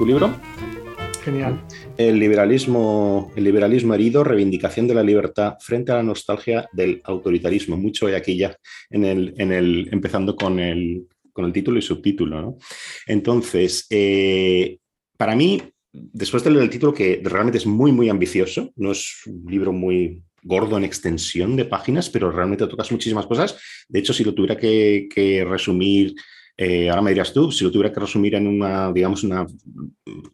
tu libro. Genial. El liberalismo, el liberalismo herido, reivindicación de la libertad frente a la nostalgia del autoritarismo. Mucho hay aquí ya en el, en el, empezando con el, con el título y subtítulo. ¿no? Entonces, eh, para mí, después de leer el título, que realmente es muy, muy ambicioso, no es un libro muy gordo en extensión de páginas, pero realmente tocas muchísimas cosas. De hecho, si lo tuviera que, resumir, eh, ahora me dirías tú, si lo tuviera que resumir en una, digamos, una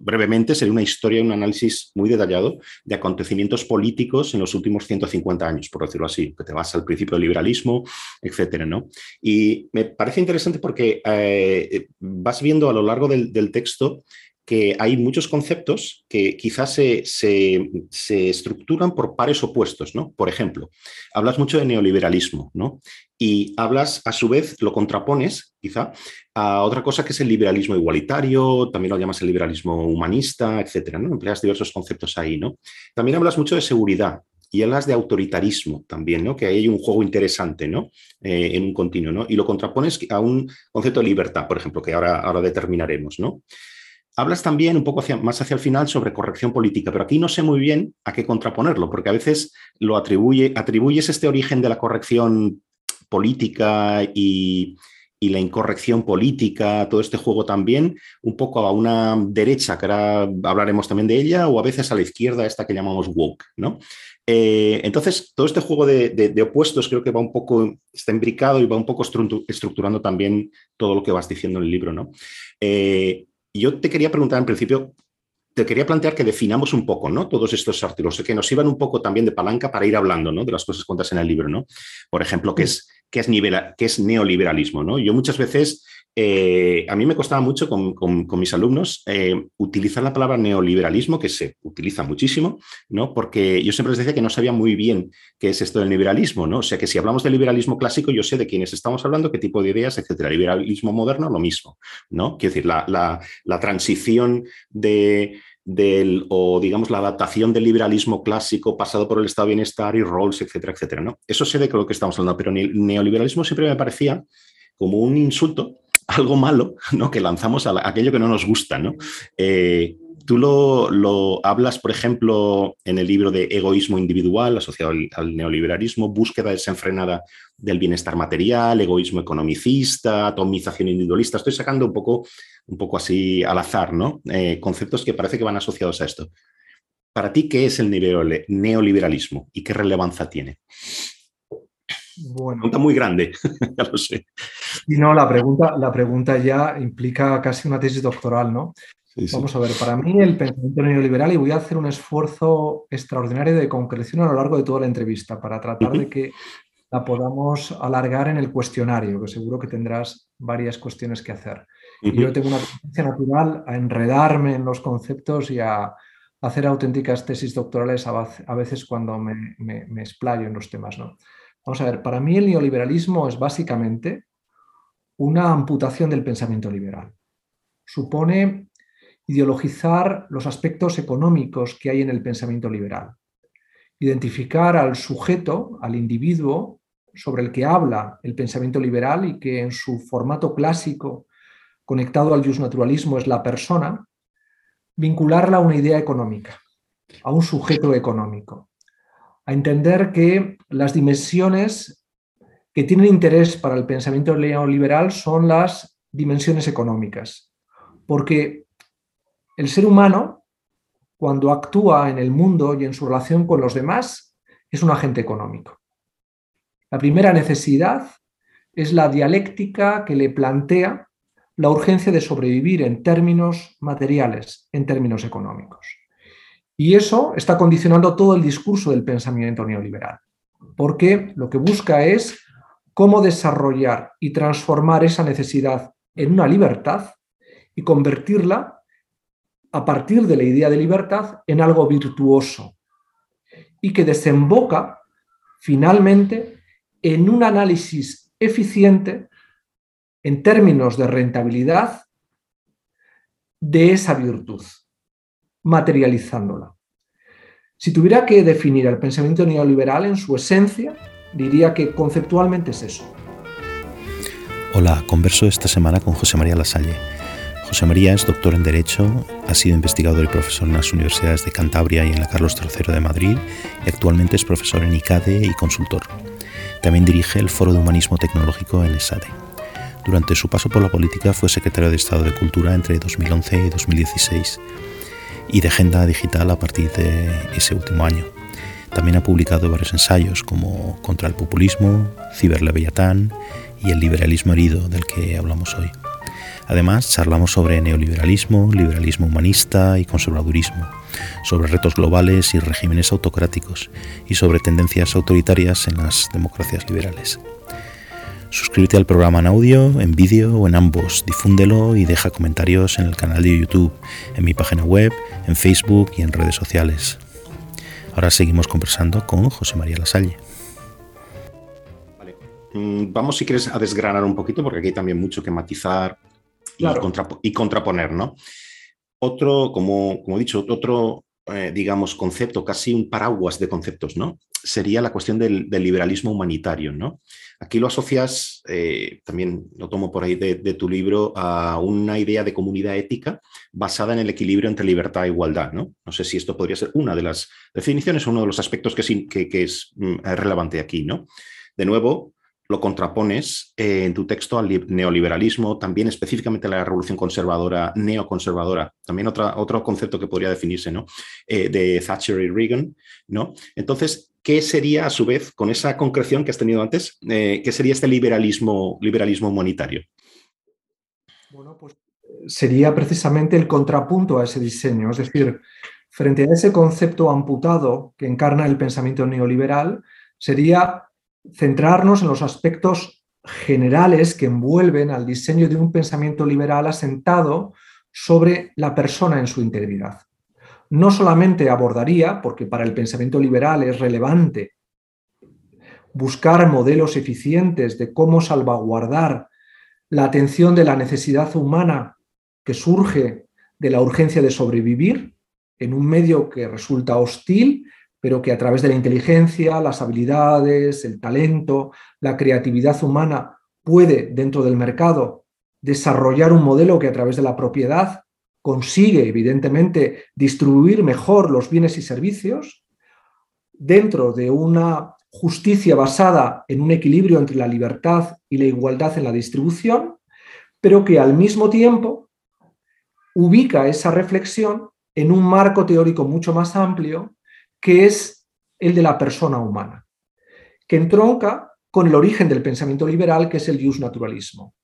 brevemente, sería una historia, un análisis muy detallado de acontecimientos políticos en los últimos 150 años, por decirlo así, que te vas al principio del liberalismo, etcétera, ¿no? Y me parece interesante porque eh, vas viendo a lo largo del, del texto que hay muchos conceptos que quizás se, se, estructuran por pares opuestos, ¿no? Por ejemplo, hablas mucho de neoliberalismo, ¿no? Y hablas, a su vez, lo contrapones, quizá, a otra cosa que es el liberalismo igualitario, también lo llamas el liberalismo humanista, etcétera, ¿no? Empleas diversos conceptos ahí, ¿no? También hablas mucho de seguridad, y hablas de autoritarismo también, ¿no? Que ahí hay un juego interesante, ¿no? Eh, en un continuo, ¿no? Y lo contrapones a un concepto de libertad, por ejemplo, que ahora, ahora determinaremos, ¿no? Hablas también un poco más hacia el final sobre corrección política, pero aquí no sé muy bien a qué contraponerlo, porque a veces lo atribuye, atribuyes este origen de la corrección política y, la incorrección política, todo este juego también, un poco a una derecha, que ahora hablaremos también de ella, o a veces a la izquierda, esta que llamamos woke, ¿no? Eh, entonces, todo este juego de, opuestos creo que va un poco, está imbricado y va un poco estructurando también todo lo que vas diciendo en el libro, ¿no? Eh, yo te quería preguntar en principio, te quería plantear que definamos un poco, ¿no? Todos estos artículos, que nos iban un poco también de palanca para ir hablando, ¿no? De las cosas cuentas en el libro, ¿no? Por ejemplo, ¿qué es, qué es, qué es neoliberalismo, ¿no? Yo muchas veces eh, a mí me costaba mucho con, mis alumnos eh, utilizar la palabra neoliberalismo, que se utiliza muchísimo, ¿no? porque yo siempre les decía que no sabía muy bien qué es esto del liberalismo. ¿no? O sea que si hablamos del liberalismo clásico, yo sé de quiénes estamos hablando, qué tipo de ideas, etcétera. Liberalismo moderno, lo mismo. ¿no? Quiero decir, la, transición de, del, o digamos la adaptación del liberalismo clásico pasado por el estado de bienestar y roles, etcétera, etcétera. ¿no? Eso sé de lo que estamos hablando, pero neoliberalismo siempre me parecía como un insulto algo malo ¿no? que lanzamos a, aquello que no nos gusta. ¿no? Eh, tú lo, hablas, por ejemplo, en el libro de egoísmo individual asociado al, neoliberalismo, búsqueda desenfrenada del bienestar material, egoísmo economicista, atomización individualista. Estoy sacando un poco, un poco así al azar, ¿no? Eh, conceptos que parece que van asociados a esto. Para ti, ¿qué es el neoliberalismo y qué relevancia tiene? Bueno. Pregunta muy grande, ya lo sé. Y no, la pregunta, la pregunta ya implica casi una tesis doctoral, ¿no? Vamos a ver, para mí el pensamiento neoliberal, y voy a hacer un esfuerzo extraordinario de concreción a lo largo de toda la entrevista para tratar de que la podamos alargar en el cuestionario, que seguro que tendrás varias cuestiones que hacer. Yo tengo una tendencia natural a enredarme en los conceptos y a hacer auténticas tesis doctorales a veces cuando me, me, me explayo en los temas, ¿no? Vamos a ver, para mí el neoliberalismo es básicamente una amputación del pensamiento liberal. Supone ideologizar los aspectos económicos que hay en el pensamiento liberal, identificar al sujeto, al individuo sobre el que habla el pensamiento liberal y que en su formato clásico, conectado al naturalismo es la persona, vincularla a una idea económica, a un sujeto económico a entender que las dimensiones que tienen interés para el pensamiento neoliberal son las dimensiones económicas, porque el ser humano, cuando actúa en el mundo y en su relación con los demás, es un agente económico. La primera necesidad es la dialéctica que le plantea la urgencia de sobrevivir en términos materiales, en términos económicos. Y eso está condicionando todo el discurso del pensamiento neoliberal, porque lo que busca es cómo desarrollar y transformar esa necesidad en una libertad y convertirla a partir de la idea de libertad en algo virtuoso y que desemboca finalmente en un análisis eficiente en términos de rentabilidad de esa virtud materializándola. Si tuviera que definir el pensamiento neoliberal en su esencia, diría que conceptualmente es eso. Hola, converso esta semana con José María Lasalle. José María es doctor en Derecho, ha sido investigador y profesor en las universidades de Cantabria y en la Carlos III de Madrid y actualmente es profesor en ICADE y consultor. También dirige el Foro de Humanismo Tecnológico en ESADE. Durante su paso por la política fue secretario de Estado de Cultura entre 2011 y 2016 y de Agenda Digital a partir de ese último año. También ha publicado varios ensayos como Contra el Populismo, Ciberleviatán y El Liberalismo Herido, del que hablamos hoy. Además, charlamos sobre neoliberalismo, liberalismo humanista y conservadurismo, sobre retos globales y regímenes autocráticos y sobre tendencias autoritarias en las democracias liberales. Suscríbete al programa en audio, en vídeo o en ambos, difúndelo y deja comentarios en el canal de YouTube, en mi página web, en Facebook y en redes sociales. Ahora seguimos conversando con José María Lasalle. Mm, vamos, si quieres, a desgranar un poquito, porque aquí hay también mucho que matizar y, contraponer, ¿no? Otro, como, como he dicho, otro, eh, digamos, concepto, casi un paraguas de conceptos, ¿no? Sería la cuestión del, liberalismo humanitario, ¿no? Aquí lo asocias, eh, también lo tomo por ahí de, tu libro, a una idea de comunidad ética basada en el equilibrio entre libertad e igualdad, ¿no? No sé si esto podría ser una de las definiciones o uno de los aspectos que, es mm, relevante aquí, ¿no? De nuevo, lo contrapones eh, en tu texto al neoliberalismo, también específicamente a la revolución conservadora, neoconservadora, también otro concepto que podría definirse, ¿no? Eh, de Thatcher y Reagan, ¿no? Entonces, ¿qué sería a su vez, con esa concreción que has tenido antes, eh, qué sería este liberalismo, liberalismo humanitario? Bueno, pues sería precisamente el contrapunto a ese diseño, es decir, frente a ese concepto amputado que encarna el pensamiento neoliberal, sería centrarnos en los aspectos generales que envuelven al diseño de un pensamiento liberal asentado sobre la persona en su integridad. No solamente abordaría, porque para el pensamiento liberal es relevante buscar modelos eficientes de cómo salvaguardar la atención de la necesidad humana que surge de la urgencia de sobrevivir en un medio que resulta hostil pero que a través de la inteligencia, las habilidades, el talento, la creatividad humana puede dentro del mercado desarrollar un modelo que a través de la propiedad consigue, evidentemente, distribuir mejor los bienes y servicios dentro de una justicia basada en un equilibrio entre la libertad y la igualdad en la distribución, pero que al mismo tiempo ubica esa reflexión en un marco teórico mucho más amplio que es el de la persona humana, que entronca con el origen del pensamiento liberal, que es el naturalismo,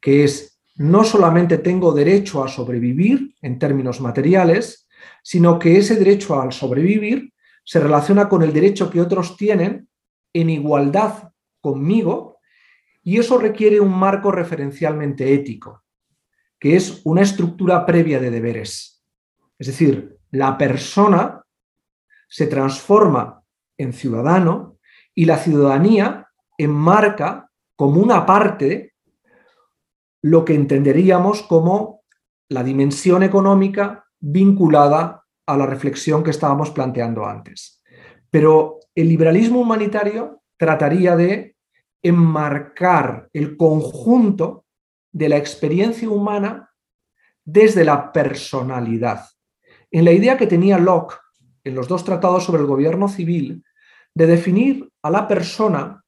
que es no solamente tengo derecho a sobrevivir en términos materiales, sino que ese derecho al sobrevivir se relaciona con el derecho que otros tienen en igualdad conmigo y eso requiere un marco referencialmente ético, que es una estructura previa de deberes. Es decir, la persona se transforma en ciudadano y la ciudadanía enmarca como una parte lo que entenderíamos como la dimensión económica vinculada a la reflexión que estábamos planteando antes. Pero el liberalismo humanitario trataría de enmarcar el conjunto de la experiencia humana desde la personalidad. En la idea que tenía Locke en los dos tratados sobre el gobierno civil de definir a la persona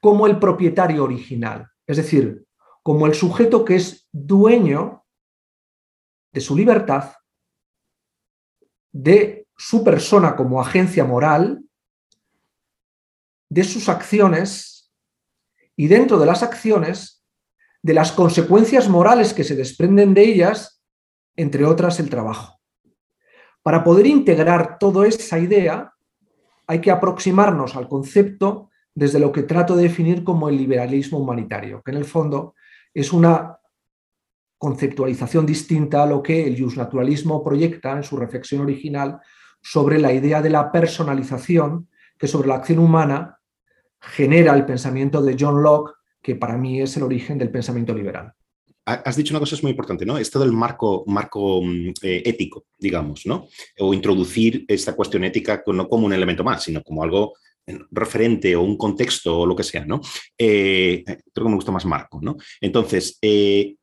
como el propietario original, es decir, como el sujeto que es dueño de su libertad, de su persona como agencia moral, de sus acciones y dentro de las acciones, de las consecuencias morales que se desprenden de ellas, entre otras el trabajo. Para poder integrar toda esa idea, hay que aproximarnos al concepto desde lo que trato de definir como el liberalismo humanitario, que en el fondo es una conceptualización distinta a lo que el justnaturalismo proyecta en su reflexión original sobre la idea de la personalización que sobre la acción humana genera el pensamiento de John Locke, que para mí es el origen del pensamiento liberal has dicho una cosa es muy importante, ¿no? Esto del marco, marco mm, eh, ético, digamos, ¿no? O introducir esta cuestión ética no como un elemento más, sino como algo referente o un contexto o lo que sea, ¿no? Eh, creo que me gusta más marco, ¿no? Entonces, eh,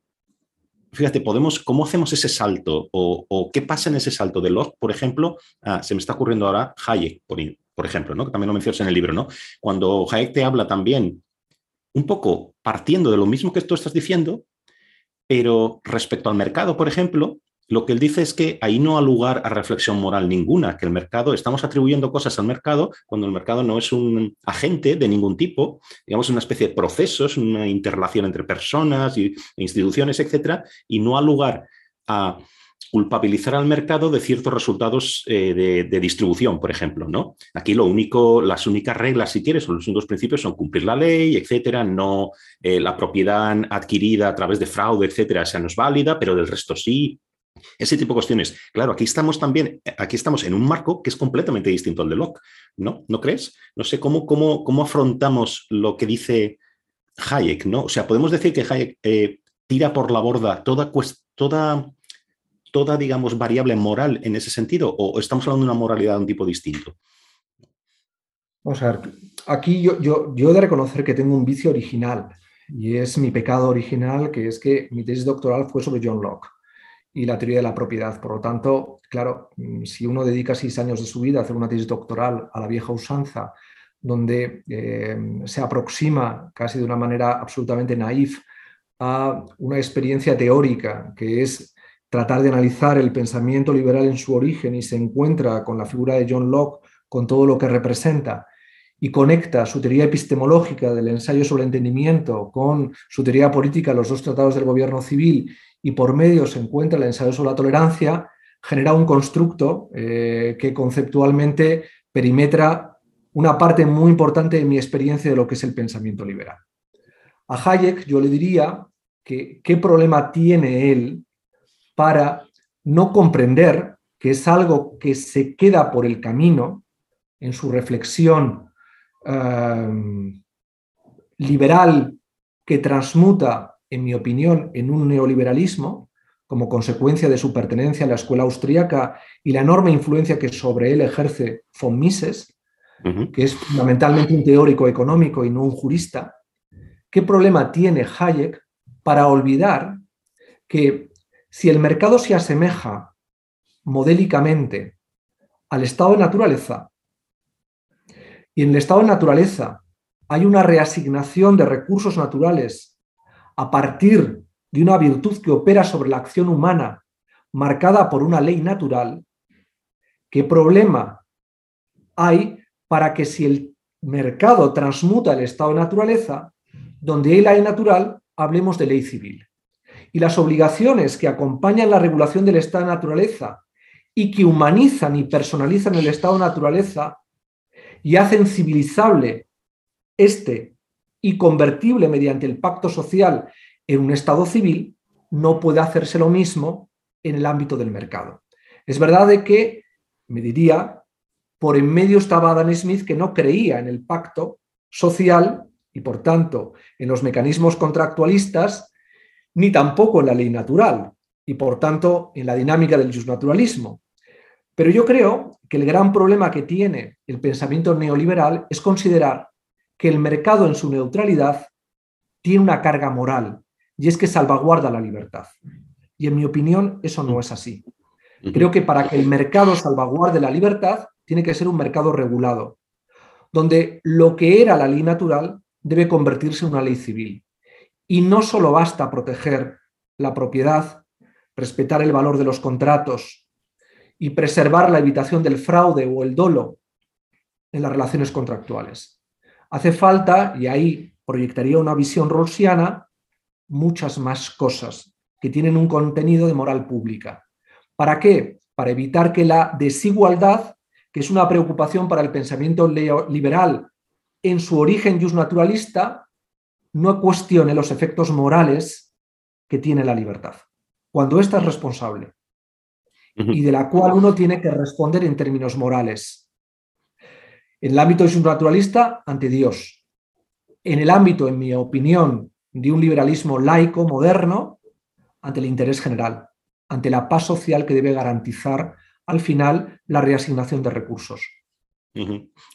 fíjate, podemos, ¿cómo hacemos ese salto? O, qué pasa en ese salto de Locke, por ejemplo? Ah, se me está ocurriendo ahora Hayek, por, por ejemplo, ¿no? que también lo mencionas en el libro, ¿no? Cuando Hayek te habla también, un poco partiendo de lo mismo que tú estás diciendo, pero respecto al mercado, por ejemplo, lo que él dice es que ahí no ha lugar a reflexión moral ninguna, que el mercado, estamos atribuyendo cosas al mercado cuando el mercado no es un agente de ningún tipo, digamos, una especie de procesos, una interrelación entre personas e instituciones, etcétera, y no ha lugar a culpabilizar al mercado de ciertos resultados eh, de, distribución, por ejemplo. ¿no? Aquí lo único, las únicas reglas, si quieres, o los únicos principios son cumplir la ley, etcétera, no eh, la propiedad adquirida a través de fraude, etcétera, esa no es válida, pero del resto sí. Ese tipo de cuestiones. Claro, aquí estamos también, aquí estamos en un marco que es completamente distinto al de Locke, ¿no? ¿No crees? No sé cómo, cómo, cómo afrontamos lo que dice Hayek, ¿no? O sea, podemos decir que Hayek eh, tira por la borda toda, toda toda, digamos, variable moral en ese sentido o estamos hablando de una moralidad de un tipo distinto? Vamos a ver, aquí yo, he de reconocer que tengo un vicio original y es mi pecado original, que es que mi tesis doctoral fue sobre John Locke y la teoría de la propiedad. Por lo tanto, claro, mm, si uno dedica seis años de su vida a hacer una tesis doctoral a la vieja usanza, donde eh, se aproxima casi de una manera absolutamente naif a una experiencia teórica que es tratar de analizar el pensamiento liberal en su origen y se encuentra con la figura de John Locke, con todo lo que representa, y conecta su teoría epistemológica del ensayo sobre el entendimiento con su teoría política, los dos tratados del gobierno civil, y por medio se encuentra el ensayo sobre la tolerancia, genera un constructo eh, que conceptualmente perimetra una parte muy importante de mi experiencia de lo que es el pensamiento liberal. A Hayek yo le diría que qué problema tiene él para no comprender que es algo que se queda por el camino en su reflexión em, liberal que transmuta, en mi opinión, en un neoliberalismo, como consecuencia de su pertenencia a la escuela austríaca y la enorme influencia que sobre él ejerce von Mises, que es fundamentalmente un teórico económico y no un jurista, ¿qué problema tiene Hayek para olvidar que si el mercado se asemeja modélicamente al estado de naturaleza y en el estado de naturaleza hay una reasignación de recursos naturales a partir de una virtud que opera sobre la acción humana marcada por una ley natural, ¿qué problema hay para que si el mercado transmuta el estado de naturaleza, donde hay ley natural, hablemos de ley civil? Y las obligaciones que acompañan la regulación del estado de naturaleza y que humanizan y personalizan el estado de naturaleza y hacen civilizable este y convertible mediante el pacto social en un estado civil, no puede hacerse lo mismo en el ámbito del mercado. Es verdad de que, me diría, por en medio estaba Adam Smith que no creía en el pacto social y por tanto en los mecanismos contractualistas ni tampoco en la ley natural y por tanto en la dinámica del justnaturalismo. Pero yo creo que el gran problema que tiene el pensamiento neoliberal es considerar que el mercado en su neutralidad tiene una carga moral y es que salvaguarda la libertad. Y en mi opinión eso no es así. Creo que para que el mercado salvaguarde la libertad tiene que ser un mercado regulado, donde lo que era la ley natural debe convertirse en una ley civil. Y no solo basta proteger la propiedad, respetar el valor de los contratos y preservar la evitación del fraude o el dolo en las relaciones contractuales. Hace falta, y ahí proyectaría una visión rolsiana, muchas más cosas que tienen un contenido de moral pública. ¿Para qué? Para evitar que la desigualdad, que es una preocupación para el pensamiento liberal en su origen justnaturalista, no cuestione los efectos morales que tiene la libertad, cuando ésta es responsable y de la cual uno tiene que responder en términos morales. En el ámbito de un naturalista, ante Dios. En el ámbito, en mi opinión, de un liberalismo laico, moderno, ante el interés general, ante la paz social que debe garantizar al final la reasignación de recursos.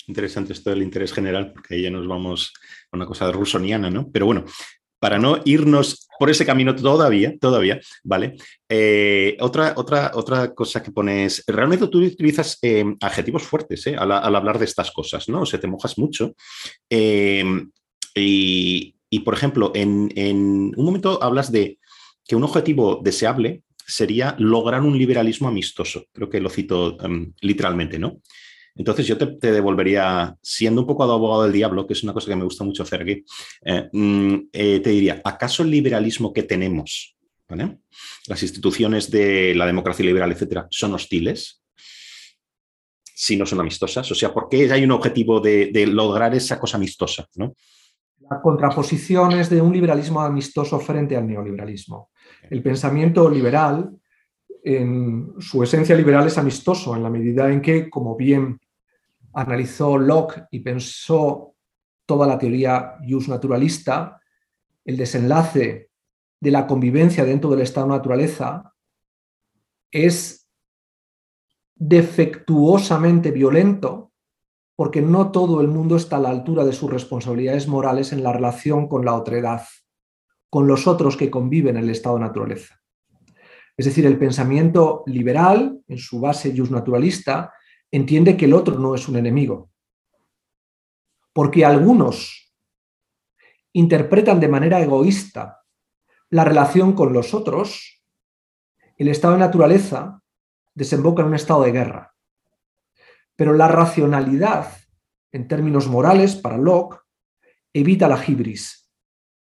Interesante esto del interés general, porque ahí ya nos vamos a una cosa rusoniana, ¿no? Pero bueno, para no irnos por ese camino todavía, todavía, ¿vale? Eh, otra, otra, otra cosa que pones, realmente tú utilizas eh, adjetivos fuertes al, hablar de estas cosas, ¿no? O sea, te mojas mucho. Y, por ejemplo, en, un momento hablas de que un objetivo deseable sería lograr un liberalismo amistoso. Creo que lo cito em, literalmente, ¿no? Entonces yo te, devolvería, siendo un poco abogado del diablo, que es una cosa que me gusta mucho hacer aquí, eh, mm, eh, te diría, ¿acaso el liberalismo que tenemos, las instituciones de la democracia liberal, etcétera, son hostiles? Si no son amistosas. O sea, ¿por qué hay un objetivo de, lograr esa cosa amistosa? ¿no? las contraposiciones de un liberalismo amistoso frente al neoliberalismo. El pensamiento liberal, en su esencia liberal, es amistoso en la medida en que, como bien analizó Locke y pensó toda la teoría jus naturalista, el desenlace de la convivencia dentro del estado naturaleza es defectuosamente violento porque no todo el mundo está a la altura de sus responsabilidades morales en la relación con la otredad, con los otros que conviven en el estado de naturaleza. Es decir, el pensamiento liberal, en su base naturalista, entiende que el otro no es un enemigo, porque algunos interpretan de manera egoísta la relación con los otros, el estado de naturaleza desemboca en un estado de guerra. Pero la racionalidad, en términos morales, para Locke, evita la hibris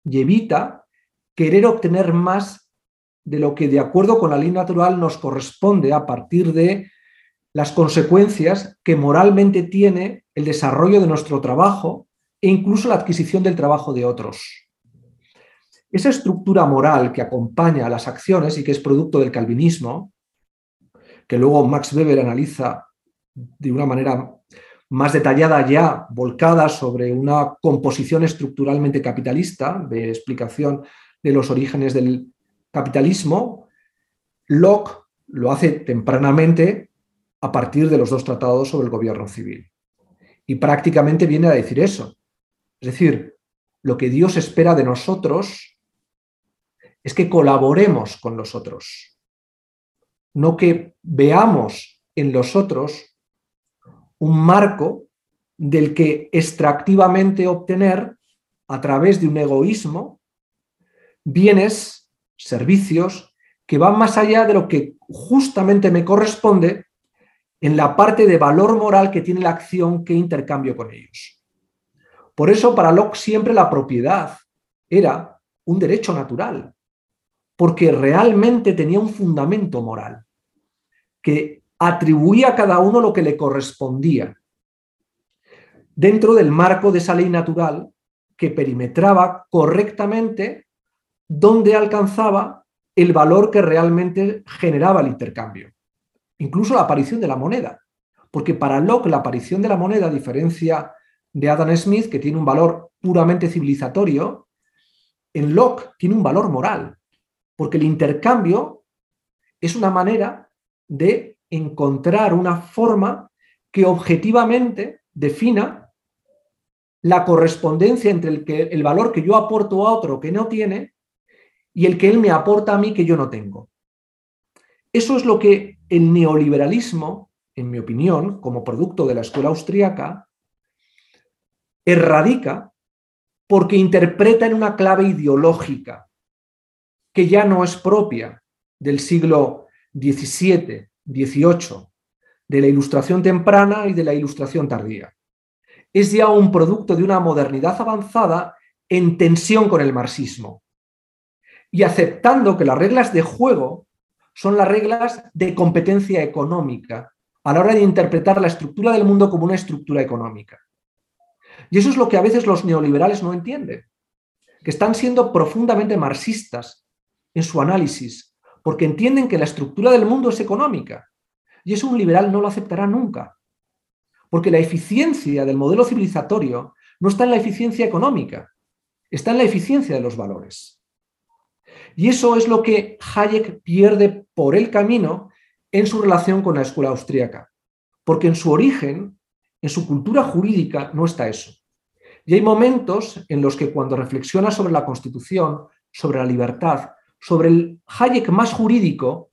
y evita querer obtener más de lo que de acuerdo con la ley natural nos corresponde a partir de las consecuencias que moralmente tiene el desarrollo de nuestro trabajo e incluso la adquisición del trabajo de otros. Esa estructura moral que acompaña a las acciones y que es producto del calvinismo, que luego Max Weber analiza de una manera más detallada ya, volcada sobre una composición estructuralmente capitalista, de explicación de los orígenes del capitalismo, Locke lo hace tempranamente a partir de los dos tratados sobre el gobierno civil. Y prácticamente viene a decir eso. Es decir, lo que Dios espera de nosotros es que colaboremos con los otros, no que veamos en los otros un marco del que extractivamente obtener, a través de un egoísmo, bienes, servicios, que van más allá de lo que justamente me corresponde en la parte de valor moral que tiene la acción que intercambio con ellos. Por eso para Locke siempre la propiedad era un derecho natural, porque realmente tenía un fundamento moral, que atribuía a cada uno lo que le correspondía, dentro del marco de esa ley natural que perimetraba correctamente dónde alcanzaba el valor que realmente generaba el intercambio. Incluso la aparición de la moneda, porque para Locke la aparición de la moneda, a diferencia de Adam Smith, que tiene un valor puramente civilizatorio, en Locke tiene un valor moral, porque el intercambio es una manera de encontrar una forma que objetivamente defina la correspondencia entre el, el valor que yo aporto a otro que no tiene y el que él me aporta a mí que yo no tengo. Eso es lo que el neoliberalismo, en mi opinión, como producto de la escuela austríaca, erradica porque interpreta en una clave ideológica que ya no es propia del siglo XVII, 18 de la ilustración temprana y de la ilustración tardía. Es ya un producto de una modernidad avanzada en tensión con el marxismo y aceptando que las reglas de juego son las reglas de competencia económica a la hora de interpretar la estructura del mundo como una estructura económica. Y eso es lo que a veces los neoliberales no entienden, que están siendo profundamente marxistas en su análisis porque entienden que la estructura del mundo es económica. Y eso un liberal no lo aceptará nunca. Porque la eficiencia del modelo civilizatorio no está en la eficiencia económica, está en la eficiencia de los valores. Y eso es lo que Hayek pierde por el camino en su relación con la escuela austríaca. Porque en su origen, en su cultura jurídica, no está eso. Y hay momentos en los que cuando reflexiona sobre la Constitución, sobre la libertad, sobre el Hayek más jurídico,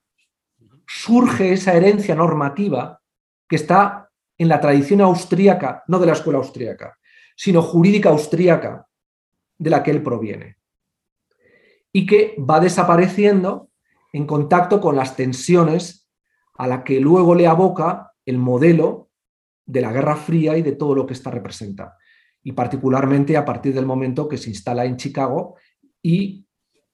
surge esa herencia normativa que está en la tradición austríaca, no de la escuela austríaca, sino jurídica austríaca de la que él proviene. Y que va desapareciendo en contacto con las tensiones a la que luego le aboca el modelo de la Guerra Fría y de todo lo que esta representa. Y particularmente a partir del momento que se instala en Chicago y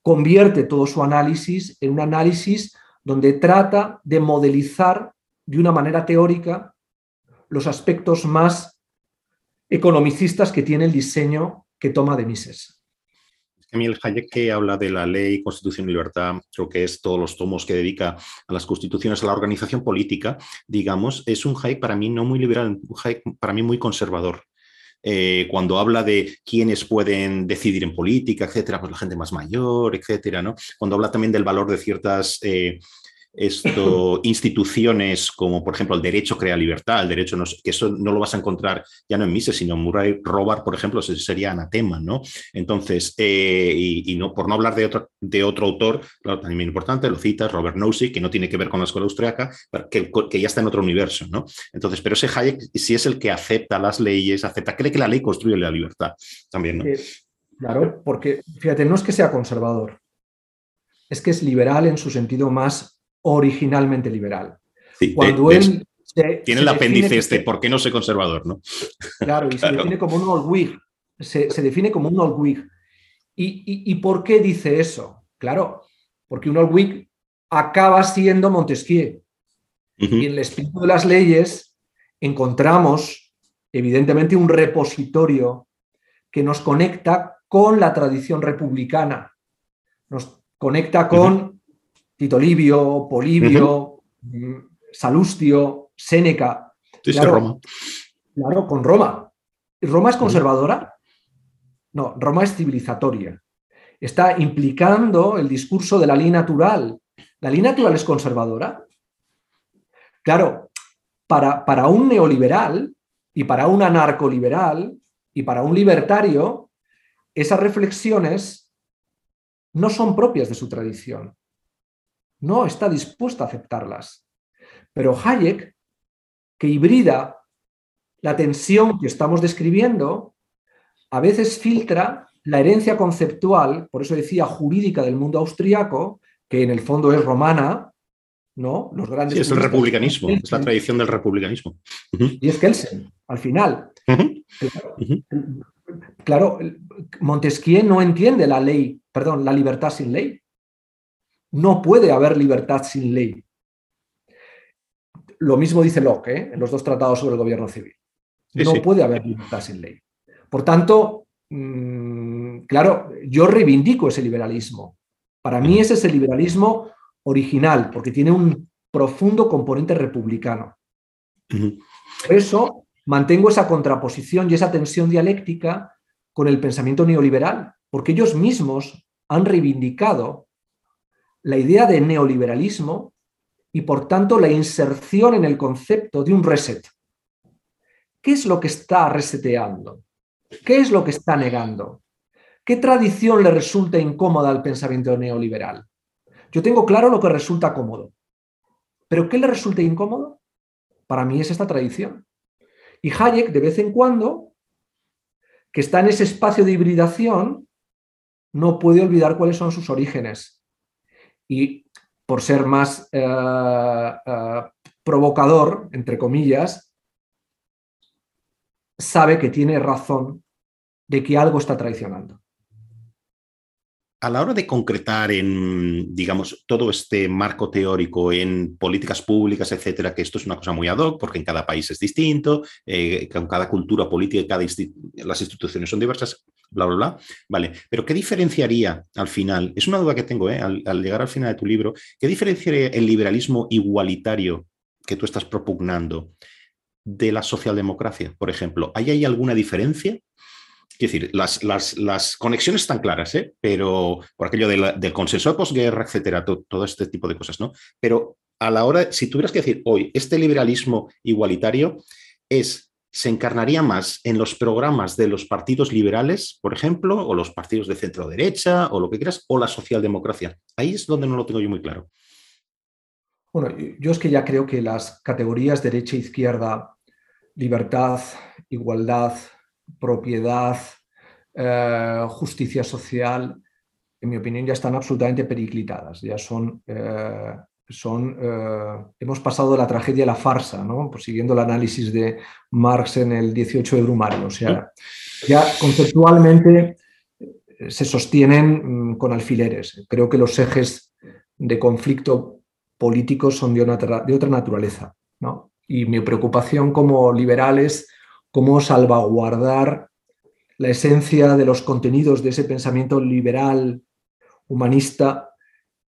convierte todo su análisis en un análisis donde trata de modelizar de una manera teórica los aspectos más economicistas que tiene el diseño que toma de Mises. El Hayek que habla de la ley, constitución y libertad, creo que es todos los tomos que dedica a las constituciones, a la organización política, digamos, es un Hayek para mí no muy liberal, un Hayek para mí muy conservador. Eh, cuando habla de quiénes pueden decidir en política, etcétera, pues la gente más mayor, etcétera, ¿no? Cuando habla también del valor de ciertas eh, esto, instituciones como, por ejemplo, el derecho crea libertad, el derecho, no, que eso no lo vas a encontrar ya no en Mises, sino en Murray Robar, por ejemplo, sería anatema, ¿no? Entonces, eh, y, no, por no hablar de otro, de otro autor, claro, también importante, lo citas, Robert Nozick, que no tiene que ver con la escuela austriaca, que, que ya está en otro universo, ¿no? Entonces, pero ese Hayek sí es el que acepta las leyes, acepta, cree que la ley construye la libertad también, ¿no? claro, porque fíjate, no es que sea conservador, es que es liberal en su sentido más originalmente liberal. Cuando él tiene el apéndice este, ¿por qué no soy conservador? ¿no? Claro, y se define como un old Whig. Se, define como un old Whig. ¿Y, por qué dice eso? Claro, porque un old Whig acaba siendo Montesquieu. Y en el espíritu de las leyes encontramos, evidentemente, un repositorio que nos conecta con la tradición republicana, nos conecta con Tito Livio, Polibio, mm, Salustio, Séneca. claro, Roma. Claro, con Roma. ¿Roma es conservadora? No, Roma es civilizatoria. Está implicando el discurso de la ley natural. ¿La ley natural es conservadora? Claro, para, para un neoliberal y para un anarcoliberal y para un libertario, esas reflexiones no son propias de su tradición no está dispuesto a aceptarlas. Pero Hayek, que hibrida la tensión que estamos describiendo, a veces filtra la herencia conceptual, por eso decía jurídica del mundo austriaco, que en el fondo es romana, ¿no? Los grandes. es el republicanismo, es la tradición del republicanismo. Y es Kelsen, al final. claro, Montesquieu no entiende la ley, perdón, la libertad sin ley. No puede haber libertad sin ley. Lo mismo dice Locke ¿eh? en los dos tratados sobre el gobierno civil. No puede haber libertad sin ley. Por tanto, mm, claro, yo reivindico ese liberalismo. Para mí ese es el liberalismo original, porque tiene un profundo componente republicano. Por eso mantengo esa contraposición y esa tensión dialéctica con el pensamiento neoliberal, porque ellos mismos han reivindicado la idea de neoliberalismo y por tanto la inserción en el concepto de un reset. ¿Qué es lo que está reseteando? ¿Qué es lo que está negando? ¿Qué tradición le resulta incómoda al pensamiento neoliberal? Yo tengo claro lo que resulta cómodo, pero ¿qué le resulta incómodo? Para mí es esta tradición. Y Hayek, de vez en cuando, que está en ese espacio de hibridación, no puede olvidar cuáles son sus orígenes y por ser más eh, eh, provocador, entre comillas, sabe que tiene razón de que algo está traicionando. A la hora de concretar en, digamos, todo este marco teórico en políticas públicas, etcétera, que esto es una cosa muy ad hoc, porque en cada país es distinto, eh, con cada cultura política, cada las instituciones son diversas, bla, bla, bla. Vale, pero ¿qué diferenciaría al final? Es una duda que tengo, ¿eh? al, llegar al final de tu libro, ¿qué diferenciaría el liberalismo igualitario que tú estás propugnando de la socialdemocracia, por ejemplo? ¿Hay, hay alguna diferencia? Es decir, las, las, conexiones están claras, ¿eh? pero por aquello del consenso de posguerra, etcétera, todo este tipo de cosas, ¿no? Pero a la hora, si tuvieras que decir hoy, este liberalismo igualitario es se encarnaría más en los programas de los partidos liberales, por ejemplo, o los partidos de centro derecha, o lo que quieras, o la socialdemocracia. Ahí es donde no lo tengo yo muy claro. Bueno, yo es que ya creo que las categorías derecha izquierda, libertad, igualdad, propiedad, eh, justicia social, en mi opinión ya están absolutamente periclitadas, ya son eh, son, eh, hemos pasado de la tragedia a la farsa, ¿no? Pues siguiendo el análisis de Marx en el 18 de Brumario. O sea, ya conceptualmente se sostienen mm, con alfileres. Creo que los ejes de conflicto político son de, de otra naturaleza. ¿no? Y mi preocupación como liberal es cómo salvaguardar la esencia de los contenidos de ese pensamiento liberal, humanista,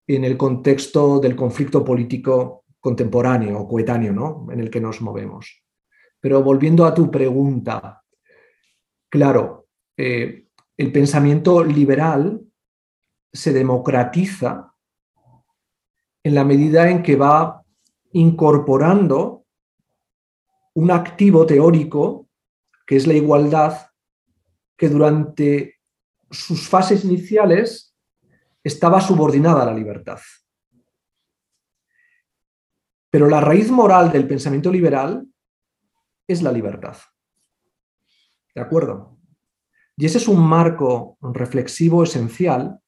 en el contexto del conflicto político contemporáneo o coetáneo ¿no? en el que nos movemos. Pero volviendo a tu pregunta, claro, eh, el pensamiento liberal se democratiza en la medida en que va incorporando un activo teórico, que es la igualdad, que durante sus fases iniciales estaba subordinada a la libertad. Pero la raíz moral del pensamiento liberal es la libertad. ¿De acuerdo? Y ese es un marco reflexivo esencial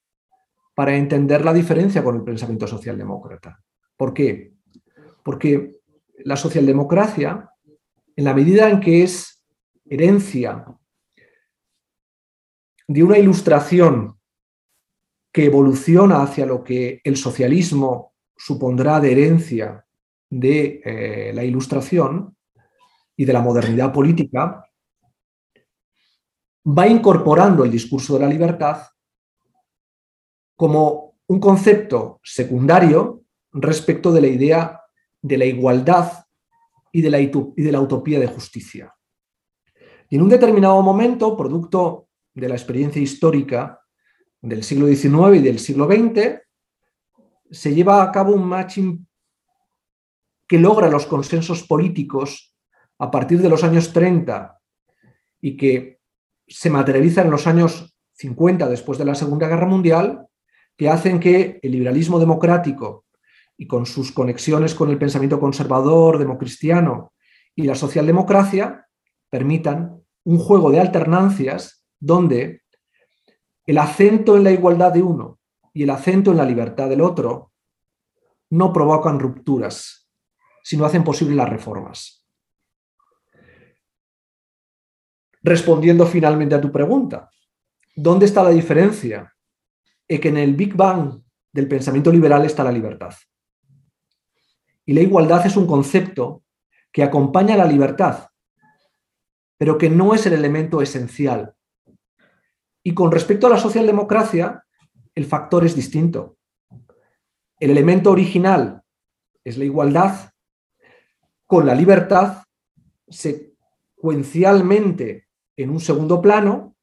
para entender la diferencia con el pensamiento socialdemócrata. ¿Por qué? Porque la socialdemocracia, en la medida en que es herencia de una ilustración que evoluciona hacia lo que el socialismo supondrá de herencia de eh, la ilustración y de la modernidad política, va incorporando el discurso de la libertad como un concepto secundario respecto de la idea de la igualdad y de la, y de la utopía de justicia. Y en un determinado momento, producto de la experiencia histórica del siglo XIX y del siglo XX, se lleva a cabo un matching que logra los consensos políticos a partir de los años 30 y que se materializa en los años 50 después de la Segunda Guerra Mundial, que hacen que el liberalismo democrático y con sus conexiones con el pensamiento conservador, democristiano y la socialdemocracia permitan un juego de alternancias donde el acento en la igualdad de uno y el acento en la libertad del otro no provocan rupturas, sino hacen posible las reformas. Respondiendo finalmente a tu pregunta, ¿dónde está la diferencia? Es que en el Big Bang del pensamiento liberal está la libertad. Y la igualdad es un concepto que acompaña a la libertad, pero que no es el elemento esencial y con respecto a la socialdemocracia, el factor es distinto. El elemento original es la igualdad, con la libertad secuencialmente en un segundo plano,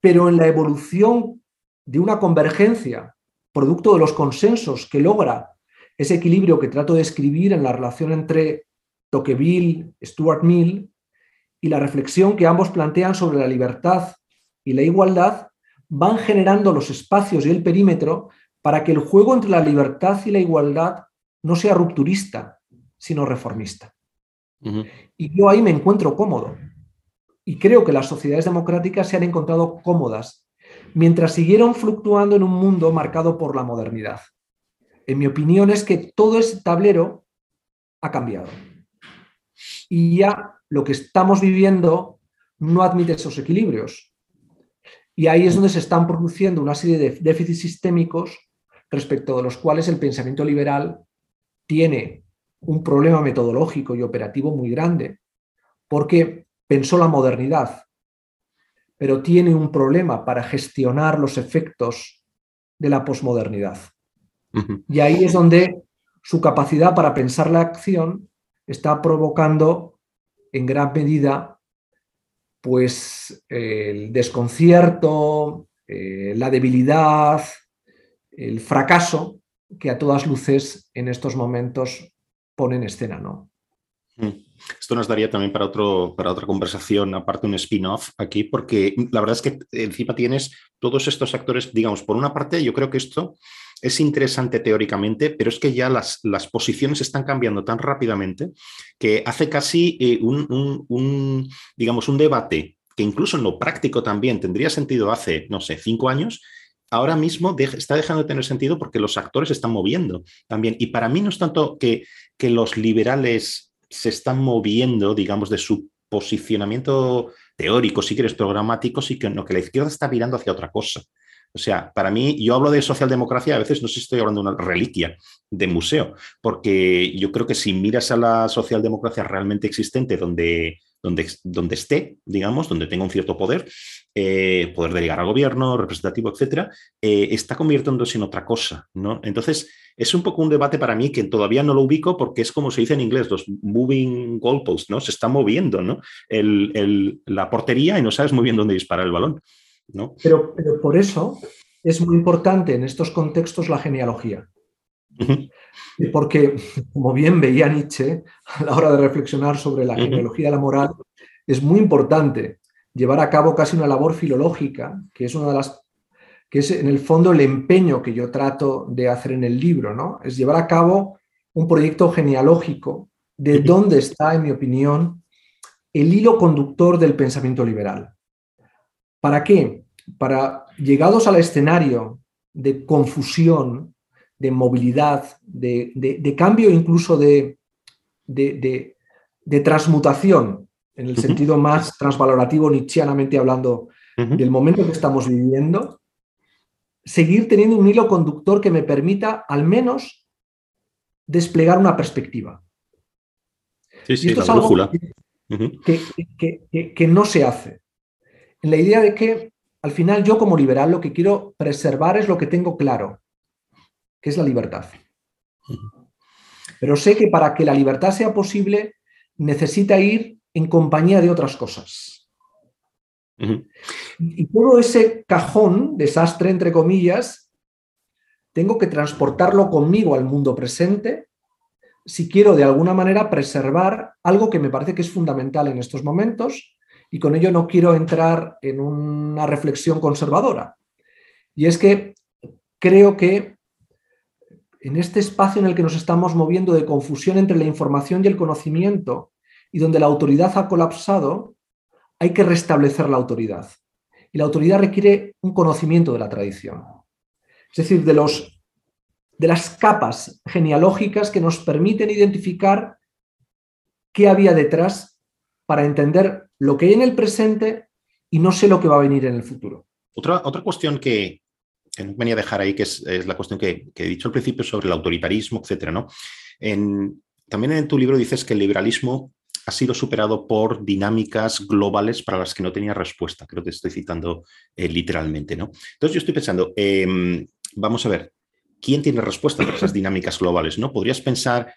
pero en la evolución de una convergencia, producto de los consensos que logra ese equilibrio que trato de escribir en la relación entre Tocqueville, Stuart Mill y la reflexión que ambos plantean sobre la libertad y la igualdad van generando los espacios y el perímetro para que el juego entre la libertad y la igualdad no sea rupturista, sino reformista. Y yo ahí me encuentro cómodo. Y creo que las sociedades democráticas se han encontrado cómodas mientras siguieron fluctuando en un mundo marcado por la modernidad. En mi opinión es que todo ese tablero ha cambiado. Y ya lo que estamos viviendo no admite esos equilibrios. Y ahí es donde se están produciendo una serie de déficits sistémicos respecto de los cuales el pensamiento liberal tiene un problema metodológico y operativo muy grande, porque pensó la modernidad, pero tiene un problema para gestionar los efectos de la posmodernidad. Y ahí es donde su capacidad para pensar la acción está provocando en gran medida pues el desconcierto, eh, la debilidad, el fracaso que a todas luces en estos momentos pone en escena, ¿no? Mm. Esto nos daría también para, otro, para otra conversación, aparte un spin-off aquí, porque la verdad es que encima tienes todos estos actores, digamos, por una parte, yo creo que esto es interesante teóricamente, pero es que ya las, las posiciones están cambiando tan rápidamente que hace casi eh, un, digamos, un debate que incluso en lo práctico también tendría sentido hace, no sé, cinco años, ahora mismo está dejando de tener sentido porque los actores están moviendo también. Y para mí no es tanto que, que los liberales se están moviendo, digamos, de su posicionamiento teórico, si quieres, programático, sí que, que la izquierda está virando hacia otra cosa. O sea, para mí, yo hablo de socialdemocracia, a veces no sé estoy hablando de una reliquia de museo, porque yo creo que si miras a la socialdemocracia realmente existente, donde, donde, donde esté, digamos, donde tenga un cierto poder, eh, poder delegar al gobierno, representativo, etcétera, eh, está convirtiéndose en otra cosa, ¿no? Entonces, es un poco un debate para mí que todavía no lo ubico porque es como se dice en inglés, los moving goalposts, ¿no? Se está moviendo, ¿no? la portería y no sabes muy bien dónde disparar el balón. Pero, pero por eso es muy importante en estos contextos la genealogía. Porque, como bien veía Nietzsche a la hora de reflexionar sobre la genealogía de la moral, es muy importante llevar a cabo casi una labor filológica, que es una de las que es en el fondo el empeño que yo trato de hacer en el libro, ¿no? Es llevar a cabo un proyecto genealógico de dónde está, en mi opinión, el hilo conductor del pensamiento liberal. ¿Para qué? Para, llegados al escenario de confusión, de movilidad, de, cambio incluso de, de, transmutación, en el sentido más transvalorativo, nietzscheanamente hablando, del momento que estamos viviendo, seguir teniendo un hilo conductor que me permita al menos desplegar una perspectiva. Sí, sí, la brújula. que, no se hace en la idea de que al final yo como liberal lo que quiero preservar es lo que tengo claro, que es la libertad. Pero sé que para que la libertad sea posible necesita ir en compañía de otras cosas. Y todo ese cajón, desastre entre comillas, tengo que transportarlo conmigo al mundo presente si quiero de alguna manera preservar algo que me parece que es fundamental en estos momentos, y con ello no quiero entrar en una reflexión conservadora. Y es que creo que en este espacio en el que nos estamos moviendo de confusión entre la información y el conocimiento y donde la autoridad ha colapsado, hay que restablecer la autoridad. Y la autoridad requiere un conocimiento de la tradición. Es decir, de, los, de las capas genealógicas que nos permiten identificar qué había detrás para entender lo que hay en el presente y no sé lo que va a venir en el futuro. Otra, otra cuestión que, venía a dejar ahí, que es, la cuestión que, he dicho al principio sobre el autoritarismo, etcétera, ¿no? también en tu libro dices que el liberalismo ha sido superado por dinámicas globales para las que no tenía respuesta. Creo que estoy citando eh, literalmente, ¿no? Entonces yo estoy pensando, em, vamos a ver, ¿quién tiene respuesta para esas dinámicas globales? ¿no? ¿Podrías pensar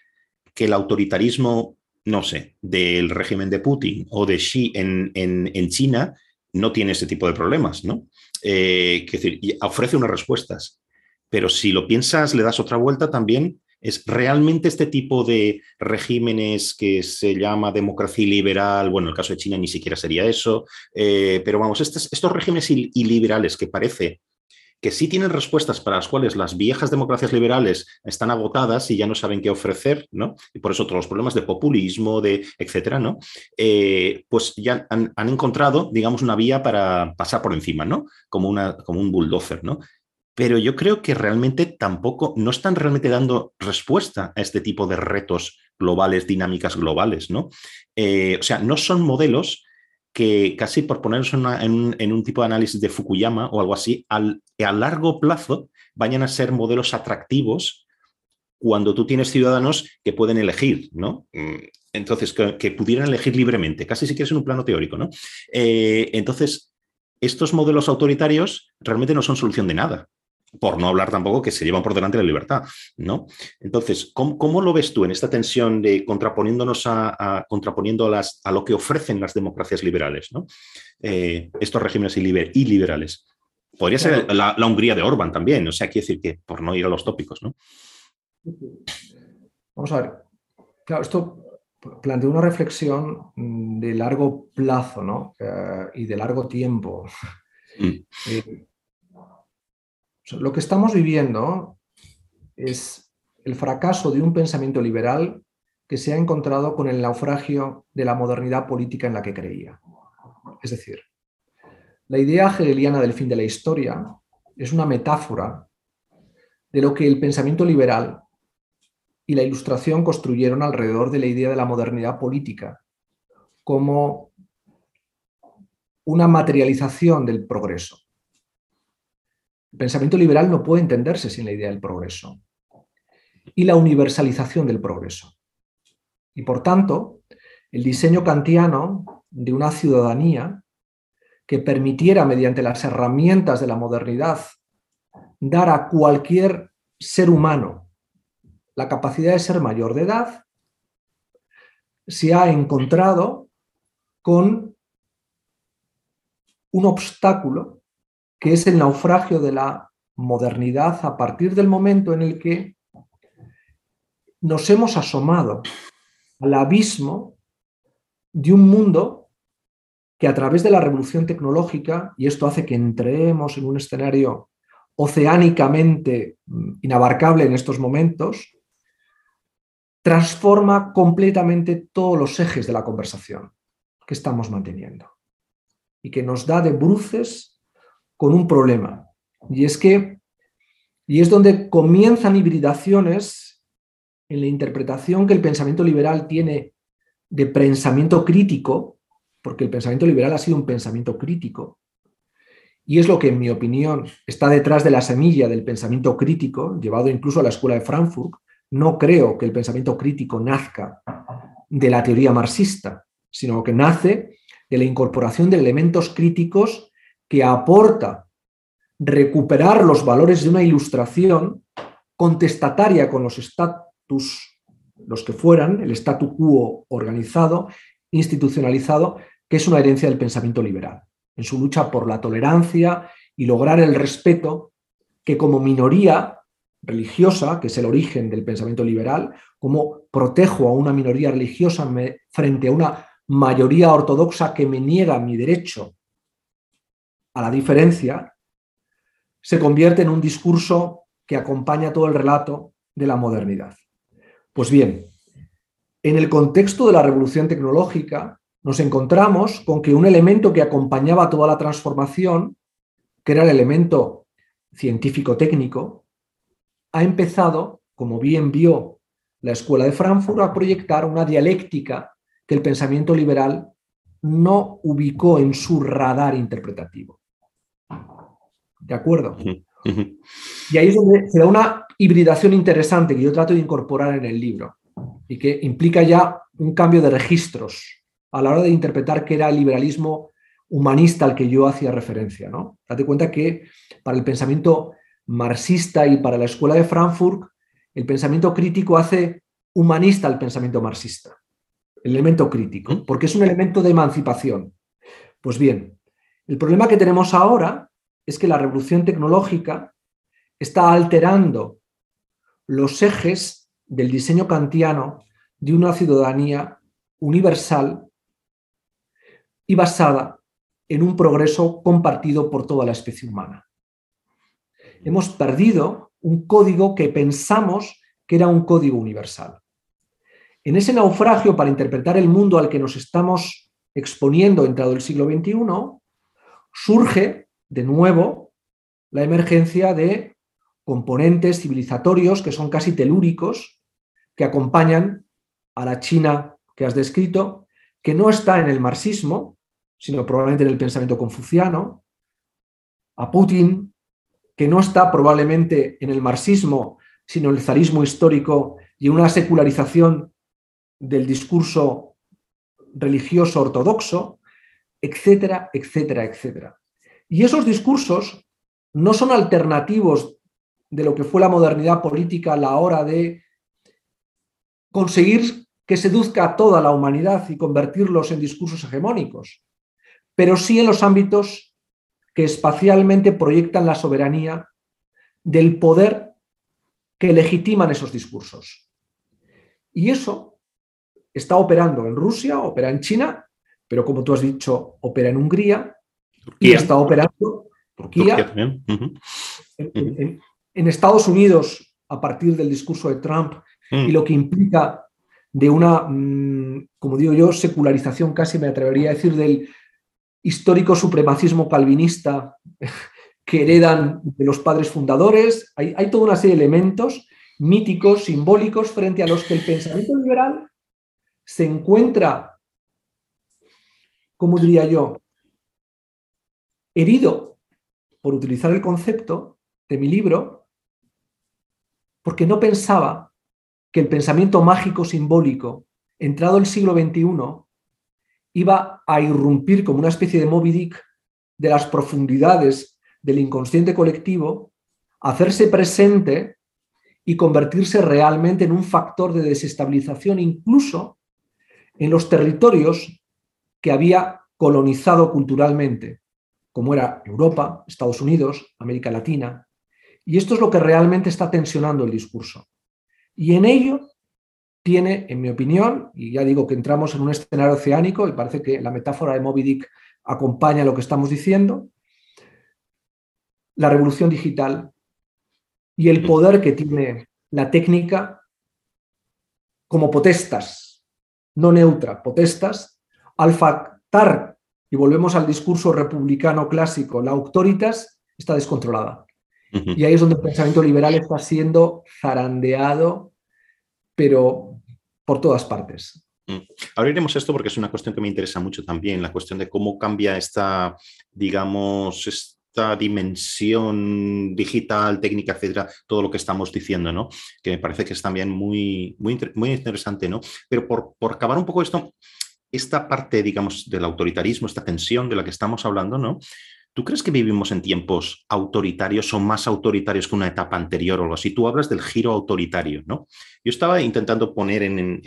que el autoritarismo no sé, del régimen de Putin o de Xi en, en, China, no tiene ese tipo de problemas, ¿no? Eh, decir, ofrece unas respuestas, pero si lo piensas, le das otra vuelta también, es realmente este tipo de regímenes que se llama democracia liberal, bueno, en el caso de China ni siquiera sería eso, eh, pero vamos, estos, estos regímenes iliberales que parece que sí tienen respuestas para las cuales las viejas democracias liberales están agotadas y ya no saben qué ofrecer, ¿no? Y por eso todos los problemas de populismo, de etcétera, ¿no? Eh, pues ya han, encontrado, digamos, una vía para pasar por encima, ¿no? Como, una, como un bulldozer, ¿no? Pero yo creo que realmente tampoco, no están realmente dando respuesta a este tipo de retos globales, dinámicas globales, ¿no? Eh, o sea, no son modelos que casi por ponernos en, un, tipo de análisis de Fukuyama o algo así, al, a largo plazo vayan a ser modelos atractivos cuando tú tienes ciudadanos que pueden elegir, ¿no? Mm, entonces, que, pudieran elegir libremente, casi si quieres en un plano teórico, ¿no? Eh, entonces, estos modelos autoritarios realmente no son solución de nada por no hablar tampoco que se llevan por delante la libertad, ¿no? Entonces, ¿cómo, lo ves tú en esta tensión de contraponiéndonos a, contraponiendo las, a lo que ofrecen las democracias liberales, ¿no? Eh, estos regímenes iliberales. Podría ser la, Hungría de Orban también, o sea, quiere decir que, por no ir a los tópicos, ¿no? Vamos a ver. Claro, esto planteo una reflexión de largo plazo ¿no? Eh, y de largo tiempo. Mm. Eh, lo que estamos viviendo es el fracaso de un pensamiento liberal que se ha encontrado con el naufragio de la modernidad política en la que creía. Es decir, la idea hegeliana del fin de la historia es una metáfora de lo que el pensamiento liberal y la ilustración construyeron alrededor de la idea de la modernidad política como una materialización del progreso. El pensamiento liberal no puede entenderse sin la idea del progreso y la universalización del progreso. Y por tanto, el diseño kantiano de una ciudadanía que permitiera, mediante las herramientas de la modernidad, dar a cualquier ser humano la capacidad de ser mayor de edad, se ha encontrado con un obstáculo que es el naufragio de la modernidad a partir del momento en el que nos hemos asomado al abismo de un mundo que a través de la revolución tecnológica, y esto hace que entremos en un escenario oceánicamente mm, inabarcable en estos momentos, transforma completamente todos los ejes de la conversación que estamos manteniendo y que nos da de bruces con un problema. Y es que, y es donde comienzan hibridaciones en la interpretación que el pensamiento liberal tiene de pensamiento crítico, porque el pensamiento liberal ha sido un pensamiento crítico, y es lo que, en mi opinión, está detrás de la semilla del pensamiento crítico, llevado incluso a la escuela de Frankfurt, no creo que el pensamiento crítico nazca de la teoría marxista, sino que nace de la incorporación de elementos críticos que aporta recuperar los valores de una ilustración contestataria con los estatus, los que fueran, el statu quo organizado, institucionalizado, que es una herencia del pensamiento liberal, en su lucha por la tolerancia y lograr el respeto que como minoría religiosa, que es el origen del pensamiento liberal, cómo protejo a una minoría religiosa frente a una mayoría ortodoxa que me niega mi derecho a la diferencia, se convierte en un discurso que acompaña todo el relato de la modernidad. Pues bien, en el contexto de la revolución tecnológica nos encontramos con que un elemento que acompañaba toda la transformación, que era el elemento científico-técnico, ha empezado, como bien vio la Escuela de Frankfurt, a proyectar una dialéctica que el pensamiento liberal no ubicó en su radar interpretativo. ¿De acuerdo? Y ahí es donde se da una hibridación interesante que yo trato de incorporar en el libro y que implica ya un cambio de registros a la hora de interpretar qué era el liberalismo humanista al que yo hacía referencia. ¿no? Date cuenta que para el pensamiento marxista y para la escuela de Frankfurt, el pensamiento crítico hace humanista el pensamiento marxista, el elemento crítico, porque es un elemento de emancipación. Pues bien, el problema que tenemos ahora es que la revolución tecnológica está alterando los ejes del diseño kantiano de una ciudadanía universal y basada en un progreso compartido por toda la especie humana hemos perdido un código que pensamos que era un código universal. En ese naufragio para interpretar el mundo al que nos estamos exponiendo entrado el siglo XXI, surge de nuevo la emergencia de componentes civilizatorios que son casi telúricos, que acompañan a la China que has descrito, que no está en el marxismo, sino probablemente en el pensamiento confuciano, a Putin, que no está probablemente en el marxismo, sino en el zarismo histórico y una secularización del discurso religioso ortodoxo, etcétera, etcétera, etcétera. Y esos discursos no son alternativos de lo que fue la modernidad política a la hora de conseguir que seduzca a toda la humanidad y convertirlos en discursos hegemónicos, pero sí en los ámbitos que espacialmente proyectan la soberanía del poder que legitiman esos discursos. Y eso está operando en Rusia, opera en China, pero como tú has dicho, opera en Hungría y está operando Turquía, en, Estados Unidos a partir del discurso de Trump y mm. lo que implica de una, mm, como digo yo, secularización casi me atrevería a decir del histórico supremacismo calvinista que heredan de los padres fundadores. Hay, hay toda una serie de elementos míticos, simbólicos, frente a los que el pensamiento liberal se encuentra, como diría yo, herido, por utilizar el concepto de mi libro, porque no pensaba que el pensamiento mágico simbólico, entrado el siglo XXI, iba a irrumpir como una especie de Moby Dick de las profundidades del inconsciente colectivo, hacerse presente y convertirse realmente en un factor de desestabilización incluso en los territorios que había colonizado culturalmente, como era Europa, Estados Unidos, América Latina. Y esto es lo que realmente está tensionando el discurso. Y en ello tiene, en mi opinión, y ya digo que entramos en un escenario oceánico y parece que la metáfora de Moby Dick acompaña lo que estamos diciendo, la revolución digital y el poder que tiene la técnica como potestas, no neutra, potestas, al factar, y volvemos al discurso republicano clásico, la autoritas está descontrolada. Y ahí es donde el pensamiento liberal está siendo zarandeado, pero por todas partes. Mm. Ahora iremos a esto porque es una cuestión que me interesa mucho también, la cuestión de cómo cambia esta, digamos, esta dimensión digital, técnica, etcétera, todo lo que estamos diciendo, ¿no? Que me parece que es también muy, muy, muy interesante, ¿no? Pero por, por acabar un poco esto, esta parte, digamos, del autoritarismo, esta tensión de la que estamos hablando, ¿no? ¿Tú crees que vivimos en tiempos autoritarios o más autoritarios que una etapa anterior o algo así? Tú hablas del giro autoritario, ¿no? Yo estaba intentando poner en,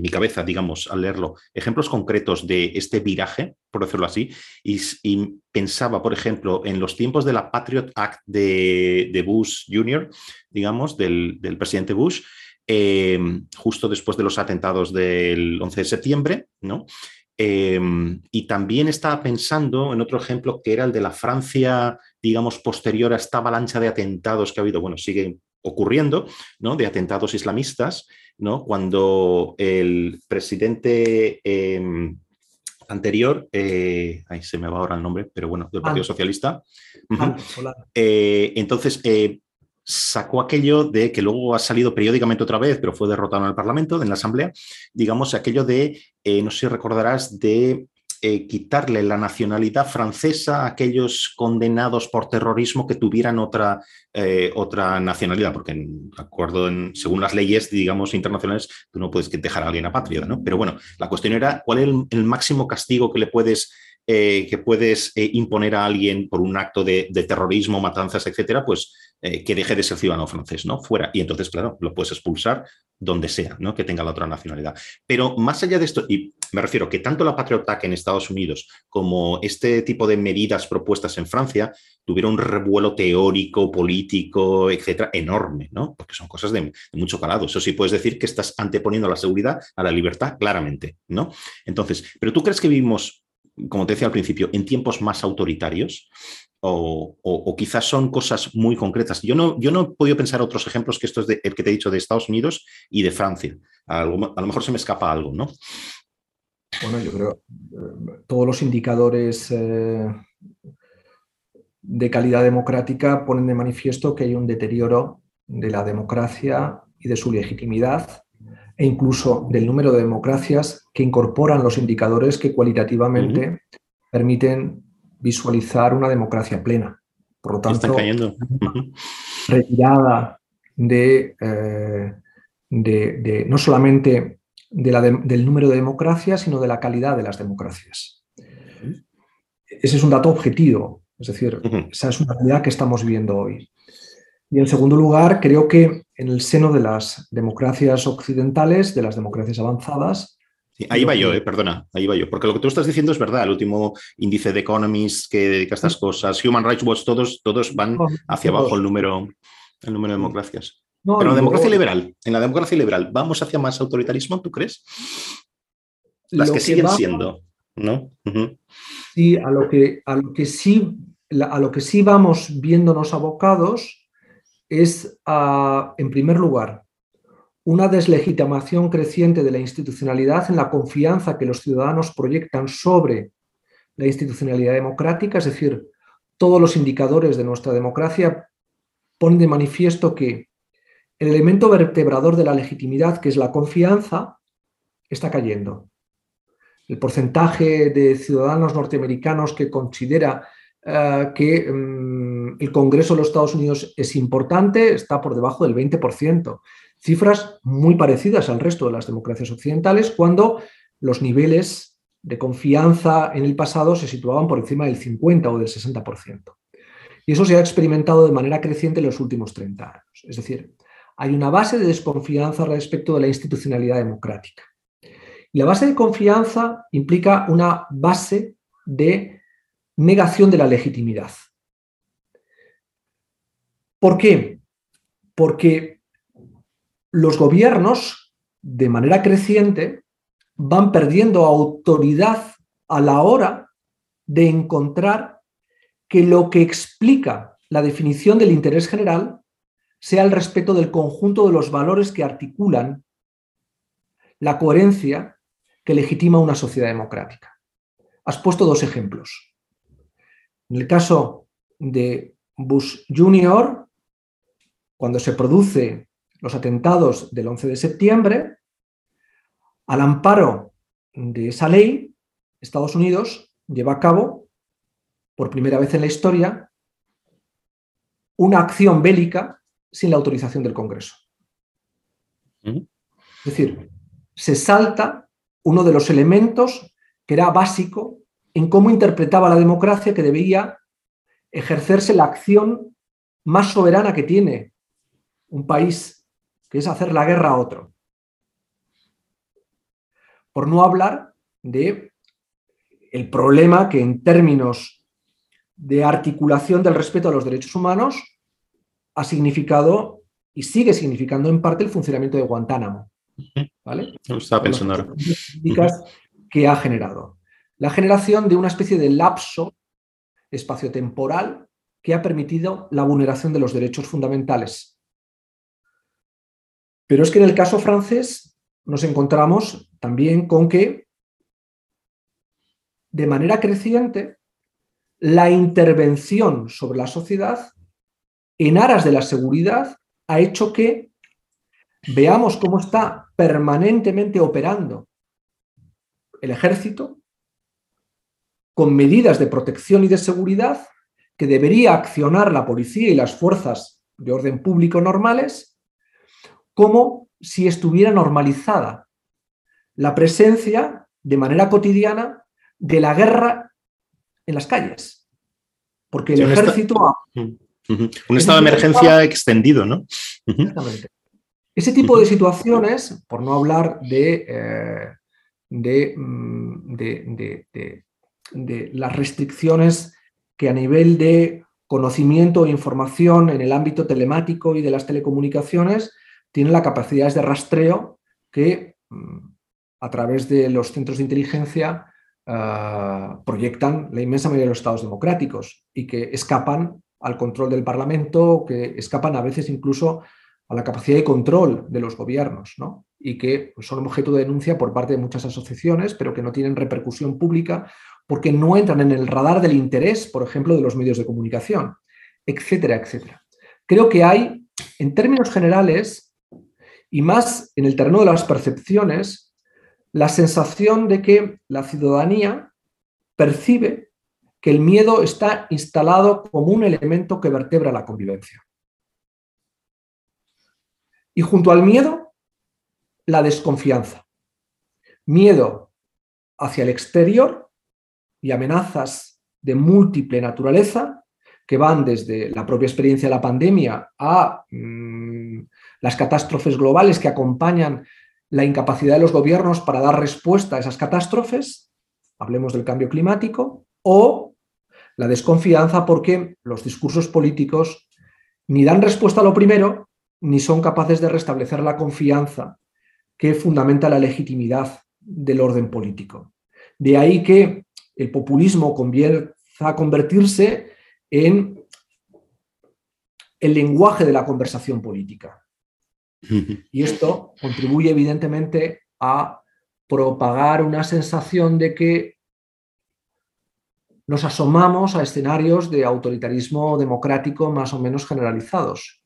mi cabeza, digamos, al leerlo, ejemplos concretos de este viraje, por decirlo así, y, pensaba, por ejemplo, en los tiempos de la Patriot Act de, Bush Jr., digamos, del, presidente Bush, eh, justo después de los atentados del 11 de septiembre, ¿no? Em, y también estaba pensando en otro ejemplo que era el de la Francia, digamos, posterior a esta avalancha de atentados que ha habido, bueno, sigue ocurriendo, ¿no? De atentados islamistas, ¿no? Cuando el presidente em, anterior, eh, ahí se me va ahora el nombre, pero bueno, del Partido Socialista. Eh, entonces, eh, sacó aquello de que luego ha salido periódicamente otra vez, pero fue derrotado en el Parlamento, en la Asamblea, digamos, aquello de, eh, no sé si recordarás, de eh, quitarle la nacionalidad francesa a aquellos condenados por terrorismo que tuvieran otra, eh, otra nacionalidad, porque en acuerdo en, según las leyes, digamos, internacionales, tú no puedes dejar a alguien apátrida, ¿no? Pero bueno, la cuestión era cuál es el, máximo castigo que le puedes que puedes imponer a alguien por un acto de, de terrorismo, matanzas, etcétera, pues eh, que deje de ser ciudadano francés, ¿no? Fuera. Y entonces, claro, lo puedes expulsar donde sea, ¿no? Que tenga la otra nacionalidad. Pero más allá de esto, y me refiero que tanto la Patriot Act en Estados Unidos como este tipo de medidas propuestas en Francia tuvieron un revuelo teórico, político, etcétera, enorme, ¿no? Porque son cosas de, de mucho calado. Eso sí puedes decir que estás anteponiendo la seguridad a la libertad, claramente, ¿no? Entonces, ¿pero tú crees que vivimos como te decía al principio, en tiempos más autoritarios, o, quizás son cosas muy concretas. Yo no, yo no he podido pensar otros ejemplos que esto es el que te he dicho de Estados Unidos y de Francia. A lo, mejor se me escapa algo, ¿no? Bueno, yo creo eh, todos los indicadores eh, de calidad democrática ponen de manifiesto que hay un deterioro de la democracia y de su legitimidad e incluso del número de democracias que incorporan los indicadores que cualitativamente permiten visualizar una democracia plena. Por lo tanto, retirada eh, de, no solamente del número de democracias, sino de la calidad de las democracias. Ese es un dato objetivo, es decir, esa es una realidad que estamos viendo hoy. Y en segundo lugar, creo que en el seno de las democracias occidentales, de las democracias avanzadas, ahí va yo, eh, perdona, ahí va yo, porque lo que tú estás diciendo es verdad, el último índice de Economist que dedica a estas cosas, Human Rights Watch, todos, todos van hacia abajo el número, el número de democracias. Pero en la democracia liberal, en la democracia liberal, ¿vamos hacia más autoritarismo, tú crees? Las que, siguen siendo, ¿no? Sí, a lo que, a lo que sí, a lo que sí vamos viéndonos abocados es, en primer lugar, una deslegitimación creciente de la institucionalidad en la confianza que los ciudadanos proyectan sobre la institucionalidad democrática, es decir, todos los indicadores de nuestra democracia ponen de manifiesto que el elemento vertebrador de la legitimidad, que es la confianza, está cayendo. El porcentaje de ciudadanos norteamericanos que considera eh, que mm, el Congreso de los Estados Unidos es importante está por debajo del 20%. Cifras muy parecidas al resto de las democracias occidentales cuando los niveles de confianza en el pasado se situaban por encima del 50 o del 60%. Y eso se ha experimentado de manera creciente en los últimos 30 años. Es decir, hay una base de desconfianza respecto de la institucionalidad democrática. Y la base de confianza implica una base de negación de la legitimidad. ¿Por qué? Porque los gobiernos, de manera creciente, van perdiendo autoridad a la hora de encontrar que lo que explica la definición del interés general sea el respeto del conjunto de los valores que articulan la coherencia que legitima una sociedad democrática. Has puesto dos ejemplos. En el caso de Bush Jr., cuando se produce los atentados del 11 de septiembre, al amparo de esa ley, Estados Unidos lleva a cabo, por primera vez en la historia, una acción bélica sin la autorización del Congreso. Es decir, se salta uno de los elementos que era básico en cómo interpretaba la democracia que debía ejercerse la acción más soberana que tiene un país, que es hacer la guerra a otro. Por no hablar de el problema que en términos de articulación del respeto a los derechos humanos ha significado y sigue significando en parte el funcionamiento de Guantánamo. ¿vale? Estaba pensando ahora. que ha generado. La generación de una especie de lapso espaciotemporal que ha permitido la vulneración de los derechos fundamentales. Pero es que en el caso francés nos encontramos también con que, de manera creciente, la intervención sobre la sociedad en aras de la seguridad ha hecho que veamos cómo está permanentemente operando el ejército con medidas de protección y de seguridad que debería accionar la policía y las fuerzas de orden público normales, como si estuviera normalizada la presencia de manera cotidiana de la guerra en las calles. Porque el ejército... Mm. Un estado de emergencia extendido, ¿no? Exactamente. Ese tipo de situaciones, por no hablar de, eh, mm, de, de, las restricciones que a nivel de conocimiento e información en el ámbito telemático y de las telecomunicaciones tienen la capacidad de rastreo que mm, a través de los centros de inteligencia ah, proyectan la inmensa mayoría de los estados democráticos y que escapan al control del Parlamento, que escapan a veces incluso a la capacidad de control de los gobiernos, ¿no? y que son objeto de denuncia por parte de muchas asociaciones, pero que no tienen repercusión pública porque no entran en el radar del interés, por ejemplo, de los medios de comunicación, etcétera, etcétera. Creo que hay, en términos generales, y más en el terreno de las percepciones, la sensación de que la ciudadanía percibe que el miedo está instalado como un elemento que vertebra la convivencia. Y junto al miedo, la desconfianza. Miedo hacia el exterior y amenazas de múltiple naturaleza que van desde la propia experiencia de la pandemia a mm, las catástrofes globales que acompañan la incapacidad de los gobiernos para dar respuesta a esas catástrofes, hablemos del cambio climático, o la desconfianza porque los discursos políticos ni dan respuesta a lo primero, ni son capaces de restablecer la confianza que fundamenta la legitimidad del orden político. De ahí que el populismo comienza a convertirse en el lenguaje de la conversación política. Y esto contribuye evidentemente a propagar una sensación de que nos asomamos a escenarios de autoritarismo democrático más o menos generalizados.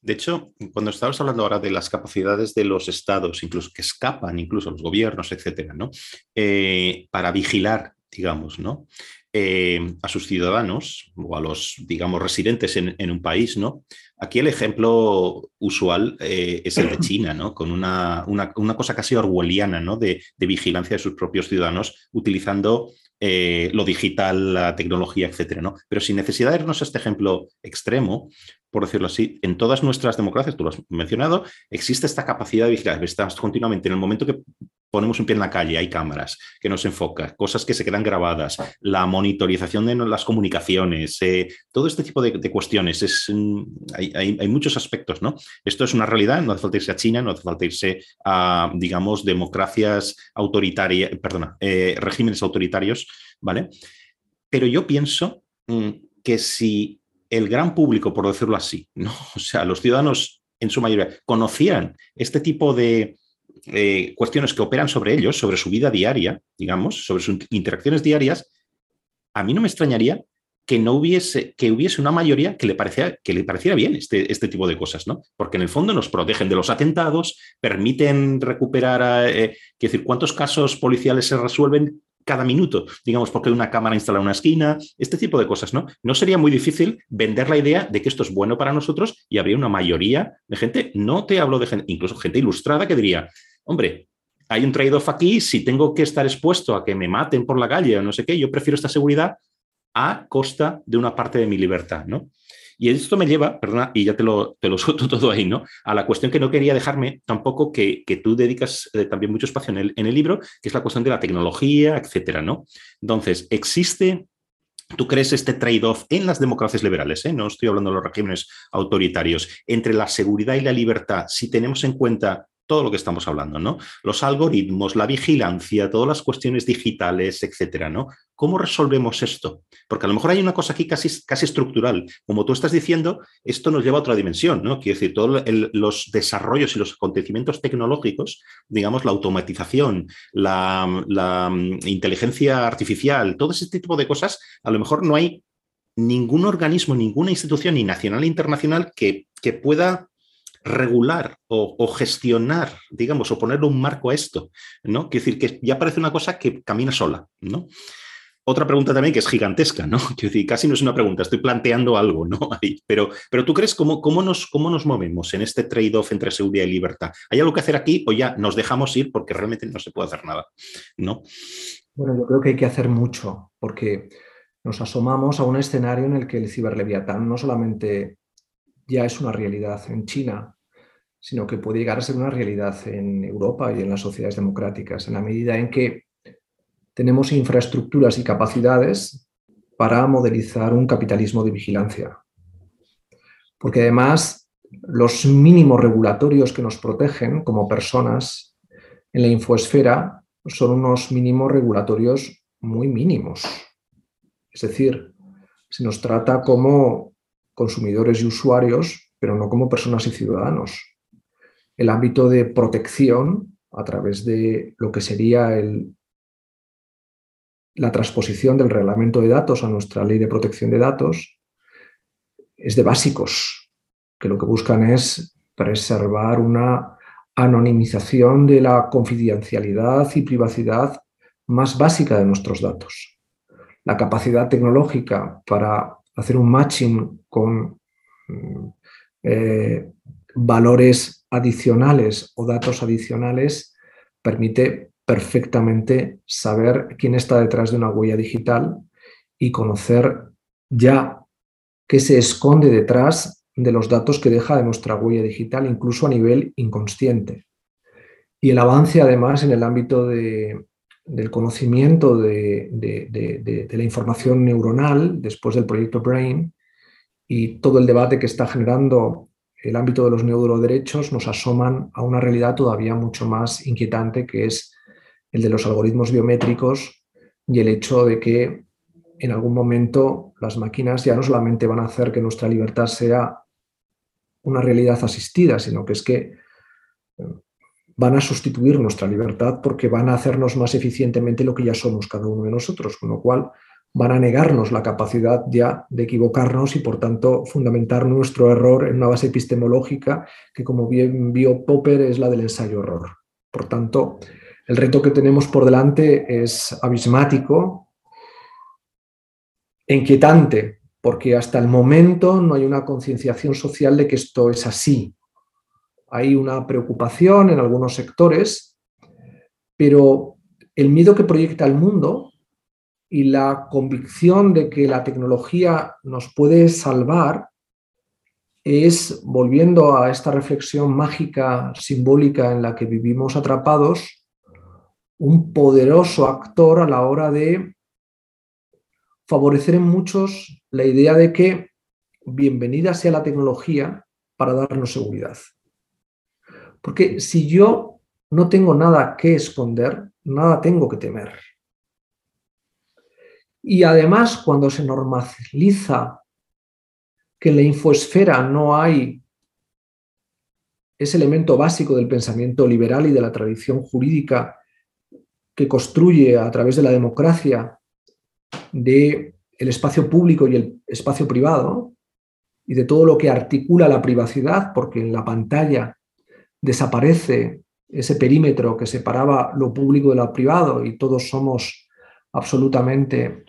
De hecho, cuando estabas hablando ahora de las capacidades de los estados, incluso que escapan, incluso los gobiernos, etcétera, ¿no? Eh, para vigilar, digamos, ¿no? Eh, a sus ciudadanos o a los, digamos, residentes en, un país, ¿no? Aquí el ejemplo usual eh, es el de China, ¿no? Con una, cosa casi orwelliana, ¿no? De, de, vigilancia de sus propios ciudadanos utilizando eh, lo digital, la tecnología, etcétera, ¿no? Pero sin necesidad de irnos a este ejemplo extremo, por decirlo así, en todas nuestras democracias, tú lo has mencionado, existe esta capacidad de vigilar. Estamos continuamente en el momento que ponemos un pie en la calle, hay cámaras que nos enfocan, cosas que se quedan grabadas, la monitorización de las comunicaciones, eh, todo este tipo de, cuestiones. Es, mm, hay, muchos aspectos, ¿no? Esto es una realidad, no hace falta irse a China, no hace falta irse a, digamos, democracias autoritarias, perdona, eh, regímenes autoritarios, ¿vale? Pero yo pienso mm, que si el gran público, por decirlo así, ¿no? O sea, los ciudadanos en su mayoría conocían este tipo de eh, cuestiones que operan sobre ellos, sobre su vida diaria, digamos, sobre sus interacciones diarias, a mí no me extrañaría que no hubiese, que hubiese una mayoría que le, parecía, que le pareciera bien este, este tipo de cosas, ¿no? Porque en el fondo nos protegen de los atentados, permiten recuperar, eh, decir, cuántos casos policiales se resuelven cada minuto, digamos, porque una cámara instalada en una esquina, este tipo de cosas, ¿no? No sería muy difícil vender la idea de que esto es bueno para nosotros y habría una mayoría de gente, no te hablo de gente, incluso gente ilustrada que diría, hombre, hay un trade-off aquí, si tengo que estar expuesto a que me maten por la calle o no sé qué, yo prefiero esta seguridad a costa de una parte de mi libertad, ¿no? Y esto me lleva, perdona, y ya te lo, te lo suelto todo ahí, ¿no? A la cuestión que no quería dejarme tampoco que, que tú dedicas eh, también mucho espacio en el, en el libro, que es la cuestión de la tecnología, etcétera, ¿no? Entonces, existe ¿Tú crees este trade-off en las democracias liberales? Eh? No estoy hablando de los regímenes autoritarios, entre la seguridad y la libertad, si tenemos en cuenta todo lo que estamos hablando, ¿no? Los algoritmos, la vigilancia, todas las cuestiones digitales, etcétera, ¿no? ¿Cómo resolvemos esto? Porque a lo mejor hay una cosa aquí casi, casi estructural. Como tú estás diciendo, esto nos lleva a otra dimensión, ¿no? Quiero decir, todos los desarrollos y los acontecimientos tecnológicos, digamos, la automatización, la, mm, inteligencia artificial, todo ese tipo de cosas, a lo mejor no hay ningún organismo, ninguna institución, ni nacional ni internacional, que, que pueda regular o, gestionar, digamos, o ponerle un marco a esto, ¿no? Quiero decir que ya parece una cosa que camina sola, ¿no? Otra pregunta también que es gigantesca, ¿no? Quiero decir, casi no es una pregunta, estoy planteando algo, ¿no? pero, pero tú crees cómo, cómo, nos, cómo nos movemos en este trade-off entre seguridad y libertad? ¿Hay algo que hacer aquí o ya nos dejamos ir porque realmente no se puede hacer nada, ¿no? Bueno, yo creo que hay que hacer mucho porque nos asomamos a un escenario en el que el ciberleviatán no solamente ya es una realidad en China, sino que puede llegar a ser una realidad en Europa y en las sociedades democráticas, en la medida en que tenemos infraestructuras y capacidades para modelizar un capitalismo de vigilancia. Porque además los mínimos regulatorios que nos protegen como personas en la infoesfera son unos mínimos regulatorios muy mínimos. Es decir, se nos trata como consumidores y usuarios, pero no como personas y ciudadanos el ámbito de protección a través de lo que sería la transposición del reglamento de datos a nuestra ley de protección de datos es de básicos, que lo que buscan es preservar una anonimización de la confidencialidad y privacidad más básica de nuestros datos. La capacidad tecnológica para hacer un matching con mm, eh, valores adicionales o datos adicionales permite perfectamente saber quién está detrás de una huella digital y conocer ya qué se esconde detrás de los datos que deja de nuestra huella digital, incluso a nivel inconsciente. Y el avance además en el ámbito del conocimiento de, de, la información neuronal después del proyecto Brain y todo el debate que está generando el ámbito de los neuroderechos nos asoman a una realidad todavía mucho más inquietante, que es el de los algoritmos biométricos y el hecho de que en algún momento las máquinas ya no solamente van a hacer que nuestra libertad sea una realidad asistida, sino que es que eh, van a sustituir nuestra libertad porque van a hacernos más eficientemente lo que ya somos cada uno de nosotros, con lo cual van a negarnos la capacidad ya de equivocarnos y por tanto fundamentar nuestro error en una base epistemológica que como bien vio Popper es la del ensayo-error. Por tanto, el reto que tenemos por delante es abismático, inquietante, porque hasta el momento no hay una concienciación social de que esto es así. Hay una preocupación en algunos sectores, pero el miedo que proyecta el mundo y la convicción de que la tecnología nos puede salvar es, volviendo a esta reflexión mágica, simbólica en la que vivimos atrapados, un poderoso actor a la hora de favorecer en muchos la idea de que bienvenida sea la tecnología para darnos seguridad. Porque si yo no tengo nada que esconder, nada tengo que temer. Y además, cuando se normaliza que en la infoesfera no hay ese elemento básico del pensamiento liberal y de la tradición jurídica que construye a través de la democracia de el espacio público y el espacio privado y de todo lo que articula la privacidad, porque en la pantalla desaparece ese perímetro que separaba lo público de lo privado y todos somos absolutamente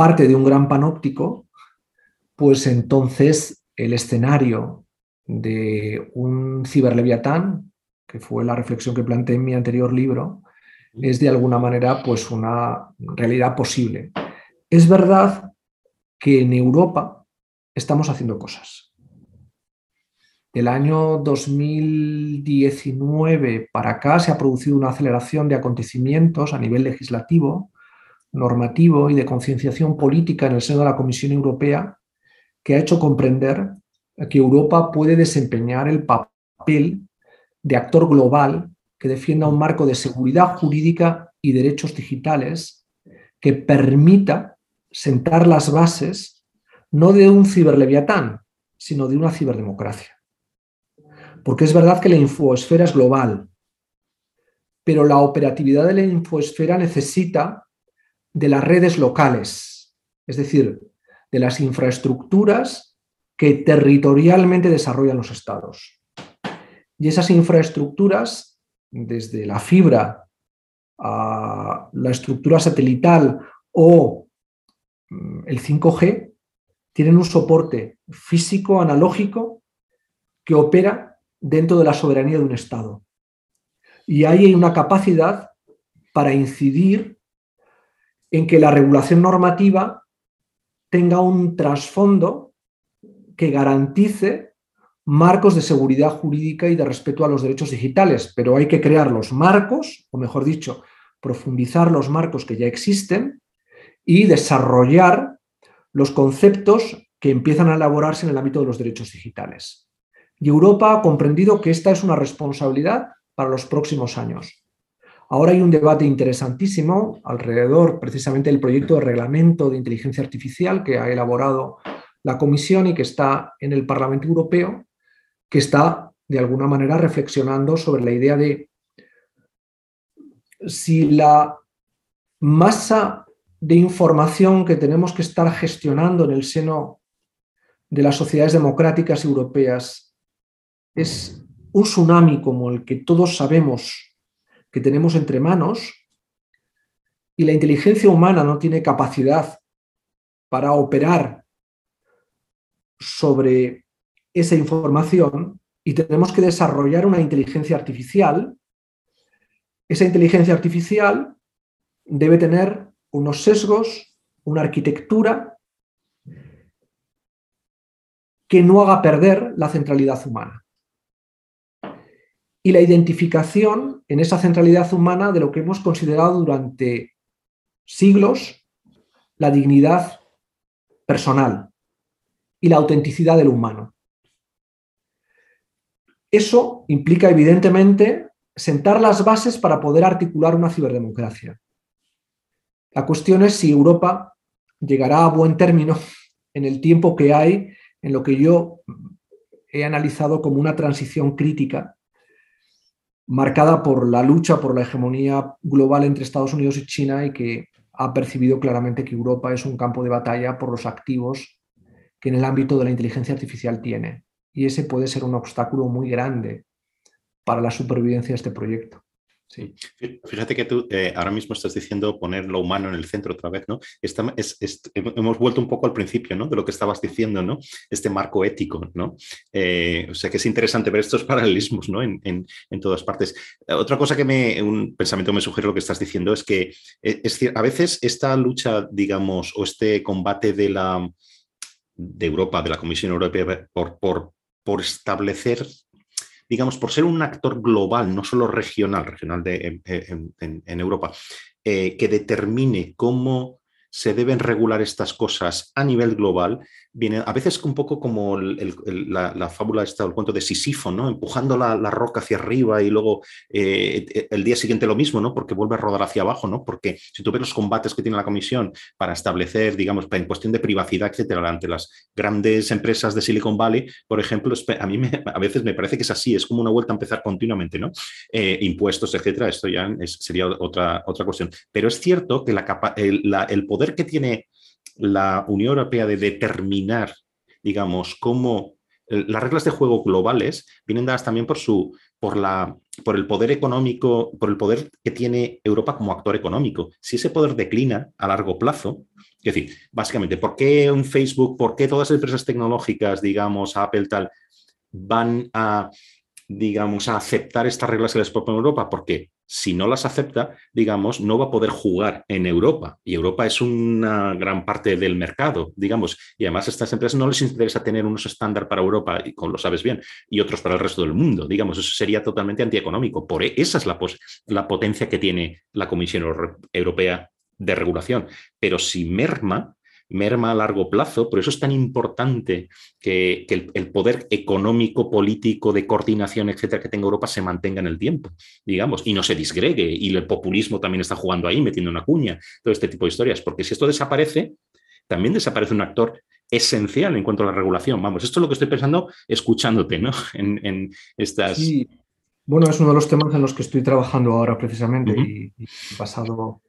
parte de un gran panóptico, pues entonces el escenario de un ciberleviatán, que fue la reflexión que planteé en mi anterior libro, es de alguna manera pues una realidad posible. Es verdad que en Europa estamos haciendo cosas. Del año 2019 para acá se ha producido una aceleración de acontecimientos a nivel legislativo, normativo y de concienciación política en el seno de la Comisión Europea que ha hecho comprender que Europa puede desempeñar el papel de actor global que defienda un marco de seguridad jurídica y derechos digitales que permita sentar las bases no de un ciberleviatán, sino de una ciberdemocracia. Porque es verdad que la infoesfera es global, pero la operatividad de la infoesfera necesita de las redes locales, es decir, de las infraestructuras que territorialmente desarrollan los estados. Y esas infraestructuras desde la fibra a la estructura satelital o mm, el 5G, tienen un soporte físico, analógico, que opera dentro de la soberanía de un Estado. Y ahí hay una capacidad para incidir en que la regulación normativa tenga un trasfondo que garantice marcos de seguridad jurídica y de respeto a los derechos digitales, pero hay que crear los marcos, o mejor dicho, profundizar los marcos que ya existen y desarrollar los conceptos que empiezan a elaborarse en el ámbito de los derechos digitales. Y Europa ha comprendido que esta es una responsabilidad para los próximos años. Ahora hay un debate interesantísimo alrededor precisamente del proyecto de reglamento de inteligencia artificial que ha elaborado la Comisión y que está en el Parlamento Europeo que está de alguna manera reflexionando sobre la idea de si la masa de información que tenemos que estar gestionando en el seno de las sociedades democráticas europeas es un tsunami como el que todos sabemos que tenemos entre manos y la inteligencia humana no tiene capacidad para operar sobre esa información y tenemos que desarrollar una inteligencia artificial. Esa inteligencia artificial debe tener unos sesgos, una arquitectura que no haga perder la centralidad humana. Y la identificación en esa centralidad humana de lo que hemos considerado durante siglos la dignidad personal y la autenticidad del humano. Eso implica evidentemente sentar las bases para poder articular una ciberdemocracia. La cuestión es si Europa llegará a buen término en el tiempo que hay en lo que yo he analizado como una transición crítica marcada por la lucha por la hegemonía global entre Estados Unidos y China y que ha percibido claramente que Europa es un campo de batalla por los activos que en el ámbito de la inteligencia artificial tiene. Y ese puede ser un obstáculo muy grande para la supervivencia de este proyecto. Sí, fíjate que tú eh, ahora mismo estás diciendo poner lo humano en el centro otra vez, ¿no? hemos vuelto un poco al principio, ¿no? De lo que estabas diciendo, ¿no? Este marco ético, ¿no? Eh, o sea que es interesante ver estos paralelismos, ¿no? En, todas partes. Otra cosa que me, un pensamiento me sugiere lo que estás diciendo es que eh, es, a veces esta lucha, digamos, o este combate de la de Europa, de la Comisión Europea, por, por, por establecer digamos, por ser un actor global, no solo regional, regional en, Europa, eh, que determine cómo se deben regular estas cosas a nivel global, viene a veces un poco como la, fábula esta, el cuento de Sisifo, ¿no? empujando la, roca hacia arriba y luego eh, el día siguiente lo mismo, ¿no? porque vuelve a rodar hacia abajo, ¿no? porque si tú ves los combates que tiene la Comisión para establecer, digamos, en cuestión de privacidad, etcétera, ante las grandes empresas de Silicon Valley, por ejemplo, a mí a veces me parece que es así, es como una vuelta a empezar continuamente, ¿no? Eh, impuestos, etcétera, esto ya sería otra, otra cuestión. Pero es cierto que la, el, el poder que tiene la Unión Europea de determinar, digamos, cómo eh, las reglas de juego globales vienen dadas también por su por la por el poder económico, por el poder que tiene Europa como actor económico. Si ese poder declina a largo plazo, es decir, básicamente, ¿por qué un Facebook, por qué todas las empresas tecnológicas, digamos, Apple tal, van a digamos, a aceptar estas reglas que les propone Europa? Porque si no las acepta, digamos, no va a poder jugar en Europa. Y Europa es una gran parte del mercado, digamos. Y además a estas empresas no les interesa tener unos estándar para Europa, y como lo sabes bien, y otros para el resto del mundo. Digamos, eso sería totalmente antieconómico. Por e, esa es la potencia que tiene la Comisión Europea de regulación. Pero si merma, merma a largo plazo. Por eso es tan importante que, el, poder económico, político, de coordinación, etcétera, que tenga Europa se mantenga en el tiempo, digamos, y no se disgregue. Y el populismo también está jugando ahí, metiendo una cuña, todo este tipo de historias. Porque si esto desaparece, también desaparece un actor esencial en cuanto a la regulación. Vamos, esto es lo que estoy pensando escuchándote, ¿no? En, estas. Sí. Bueno, es uno de los temas en los que estoy trabajando ahora precisamente y, y pasado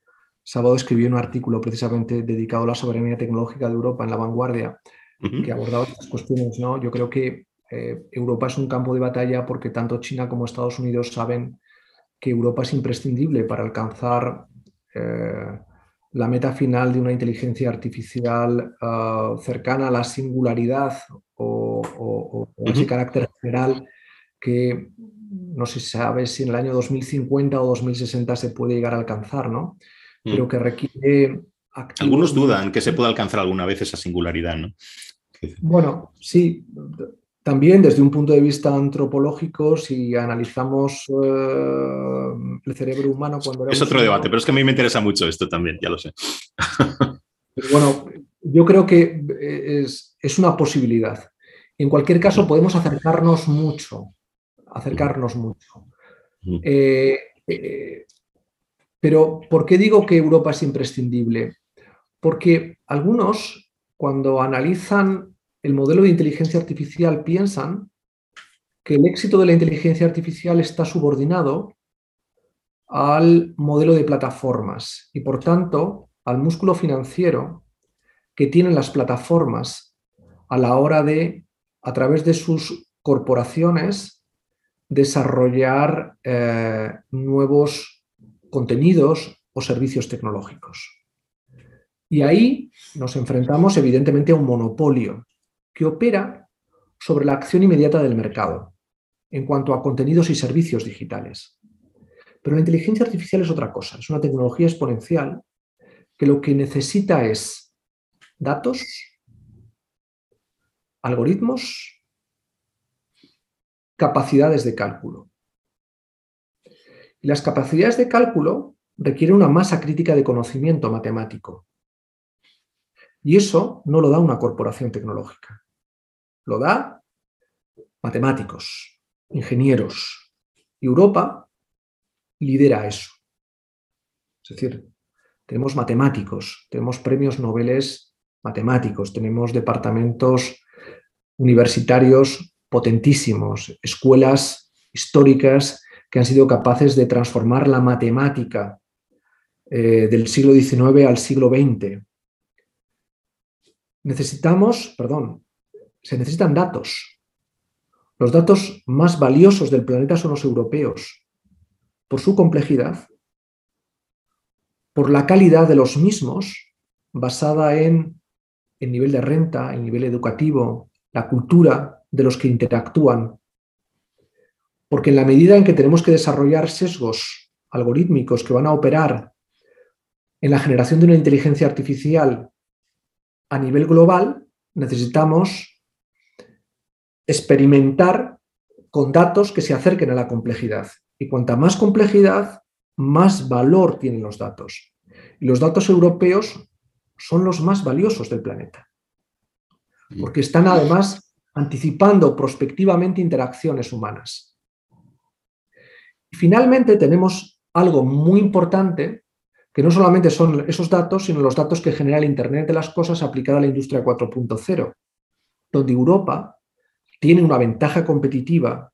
sábado escribí un artículo precisamente dedicado a la soberanía tecnológica de Europa en la vanguardia, que abordaba estas cuestiones. ¿no? Yo creo que eh, Europa es un campo de batalla porque tanto China como Estados Unidos saben que Europa es imprescindible para alcanzar eh, la meta final de una inteligencia artificial ah, cercana a la singularidad o, ese carácter general que no se sabe si en el año 2050 o 2060 se puede llegar a alcanzar, ¿no? Pero mm. que requiere... Algunos dudan que se pueda alcanzar alguna vez esa singularidad, ¿no? Bueno, sí, también desde un punto de vista antropológico, si analizamos eh, el cerebro humano cuando... Es otro debate, pero es que a mí me interesa mucho esto también, ya lo sé. bueno, yo creo que es, es, una posibilidad. En cualquier caso, podemos acercarnos mucho, acercarnos mucho. Eh, eh, pero, ¿por qué digo que Europa es imprescindible? Porque algunos, cuando analizan el modelo de inteligencia artificial, piensan que el éxito de la inteligencia artificial está subordinado al modelo de plataformas y, por tanto, al músculo financiero que tienen las plataformas a la hora de, a través de sus corporaciones, desarrollar eh, nuevos contenidos o servicios tecnológicos. Y ahí nos enfrentamos evidentemente a un monopolio que opera sobre la acción inmediata del mercado en cuanto a contenidos y servicios digitales. Pero la inteligencia artificial es otra cosa, es una tecnología exponencial que lo que necesita es datos, algoritmos, capacidades de cálculo. Y las capacidades de cálculo requieren una masa crítica de conocimiento matemático. Y eso no lo da una corporación tecnológica. Lo da matemáticos, ingenieros. Europa lidera eso. Es decir, tenemos matemáticos, tenemos premios Nobel matemáticos, tenemos departamentos universitarios potentísimos, escuelas históricas que han sido capaces de transformar la matemática eh, del siglo XIX al siglo XX. Necesitamos, perdón, se necesitan datos. Los datos más valiosos del planeta son los europeos, por su complejidad, por la calidad de los mismos, basada en el nivel de renta, el nivel educativo, la cultura de los que interactúan. Porque en la medida en que tenemos que desarrollar sesgos algorítmicos que van a operar en la generación de una inteligencia artificial a nivel global, necesitamos experimentar con datos que se acerquen a la complejidad. Y cuanta más complejidad, más valor tienen los datos. Y los datos europeos son los más valiosos del planeta, porque están además anticipando prospectivamente interacciones humanas. Y finalmente tenemos algo muy importante, que no solamente son esos datos, sino los datos que genera el Internet de las Cosas aplicada a la industria 4.0, donde Europa tiene una ventaja competitiva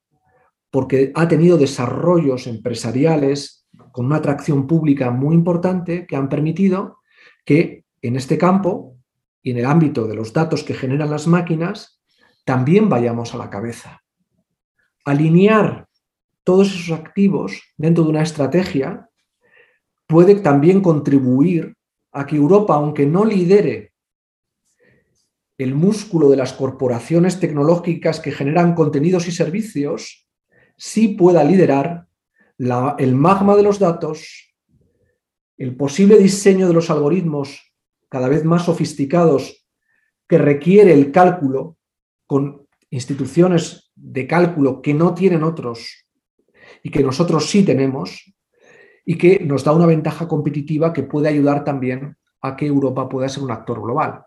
porque ha tenido desarrollos empresariales con una atracción pública muy importante que han permitido que en este campo y en el ámbito de los datos que generan las máquinas, también vayamos a la cabeza. Alinear todos esos activos dentro de una estrategia puede también contribuir a que Europa, aunque no lidere el músculo de las corporaciones tecnológicas que generan contenidos y servicios, sí pueda liderar el magma de los datos, el posible diseño de los algoritmos cada vez más sofisticados que requiere el cálculo con instituciones de cálculo que no tienen otros y que nosotros sí tenemos y que nos da una ventaja competitiva que puede ayudar también a que Europa pueda ser un actor global.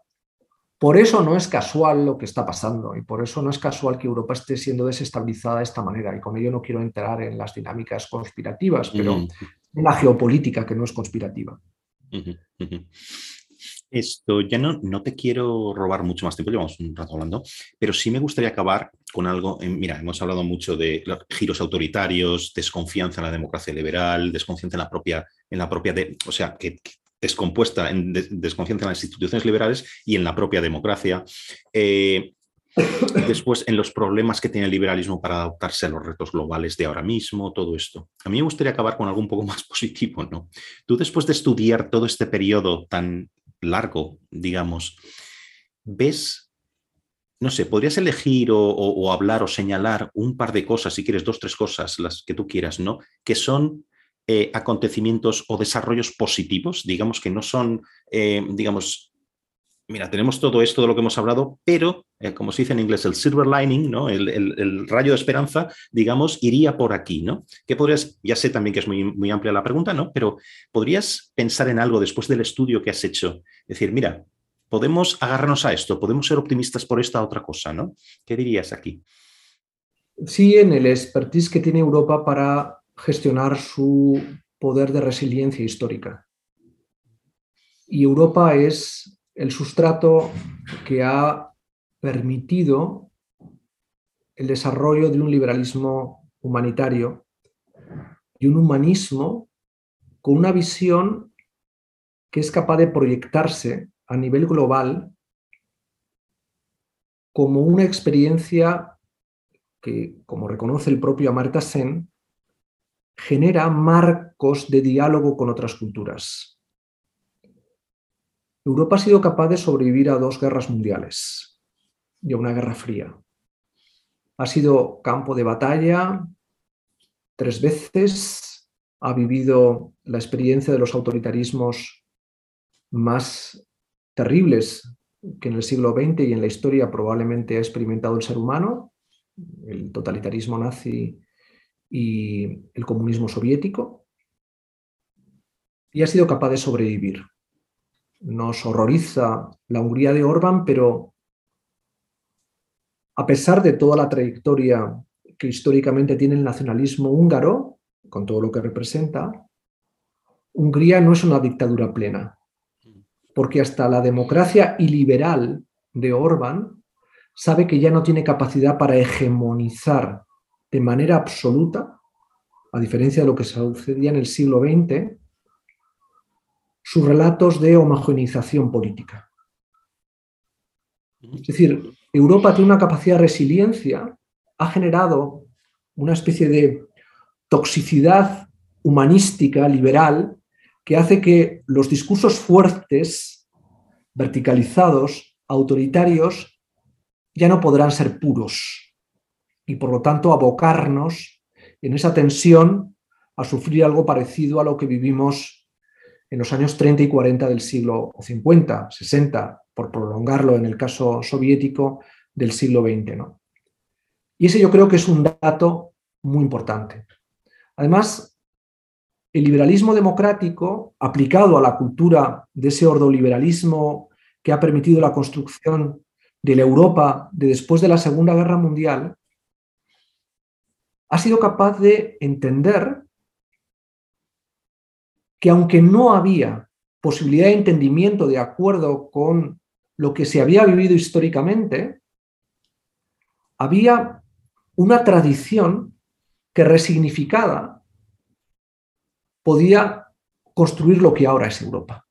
Por eso no es casual lo que está pasando y por eso no es casual que Europa esté siendo desestabilizada de esta manera. Y con ello no quiero entrar en las dinámicas conspirativas, pero en la geopolítica que no es conspirativa. Esto ya no, no te quiero robar mucho más tiempo, llevamos un rato hablando, pero sí me gustaría acabar con algo. mira, hemos hablado mucho de giros autoritarios, desconfianza en la democracia liberal, desconfianza en la propia, en la propia o sea, que, descompuesta en desconfianza en las instituciones liberales y en la propia democracia. Eh, después, en los problemas que tiene el liberalismo para adaptarse a los retos globales de ahora mismo, todo esto. A mí me gustaría acabar con algo un poco más positivo, ¿no? Tú después de estudiar todo este periodo tan largo, digamos, ves, no sé, podrías elegir o, hablar o señalar un par de cosas, si quieres, dos, tres cosas, las que tú quieras, ¿no? Que son eh, acontecimientos o desarrollos positivos, digamos que no son, eh, digamos, mira, tenemos todo esto de lo que hemos hablado, pero, eh, como se dice en inglés, el silver lining, ¿no? El, rayo de esperanza, digamos, iría por aquí, ¿no? ¿Qué podrías, ya sé también que es muy, muy amplia la pregunta, ¿no? Pero podrías pensar en algo después del estudio que has hecho, decir, mira, podemos agarrarnos a esto, podemos ser optimistas por esta otra cosa, ¿no? ¿Qué dirías aquí? Sí, en el expertise que tiene Europa para gestionar su poder de resiliencia histórica. Y Europa es el sustrato que ha permitido el desarrollo de un liberalismo humanitario y un humanismo con una visión que es capaz de proyectarse a nivel global como una experiencia que, como reconoce el propio Amartya Sen, genera marcos de diálogo con otras culturas. Europa ha sido capaz de sobrevivir a dos guerras mundiales y a una guerra fría. Ha sido campo de batalla tres veces, ha vivido la experiencia de los autoritarismos más terribles que en el siglo XX y en la historia probablemente ha experimentado el ser humano, el totalitarismo nazi y el comunismo soviético y ha sido capaz de sobrevivir. Nos horroriza la Hungría de Orbán, pero a pesar de toda la trayectoria que históricamente tiene el nacionalismo húngaro, con todo lo que representa, Hungría no es una dictadura plena, porque hasta la democracia iliberal de Orbán sabe que ya no tiene capacidad para hegemonizar de manera absoluta, a diferencia de lo que sucedía en el siglo XX, sus relatos de homogeneización política. Es decir, Europa tiene una capacidad de resiliencia, ha generado una especie de toxicidad humanística, liberal, que hace que los discursos fuertes, verticalizados, autoritarios, ya no podrán ser puros y por lo tanto abocarnos en esa tensión a sufrir algo parecido a lo que vivimos en los años 30 y 40 del siglo 50, 60, por prolongarlo en el caso soviético del siglo XX. ¿no? Y ese yo creo que es un dato muy importante. Además, el liberalismo democrático, aplicado a la cultura de ese ordoliberalismo que ha permitido la construcción de la Europa de después de la Segunda Guerra Mundial, ha sido capaz de entender que aunque no había posibilidad de entendimiento de acuerdo con lo que se había vivido históricamente, había una tradición que resignificada podía construir lo que ahora es Europa.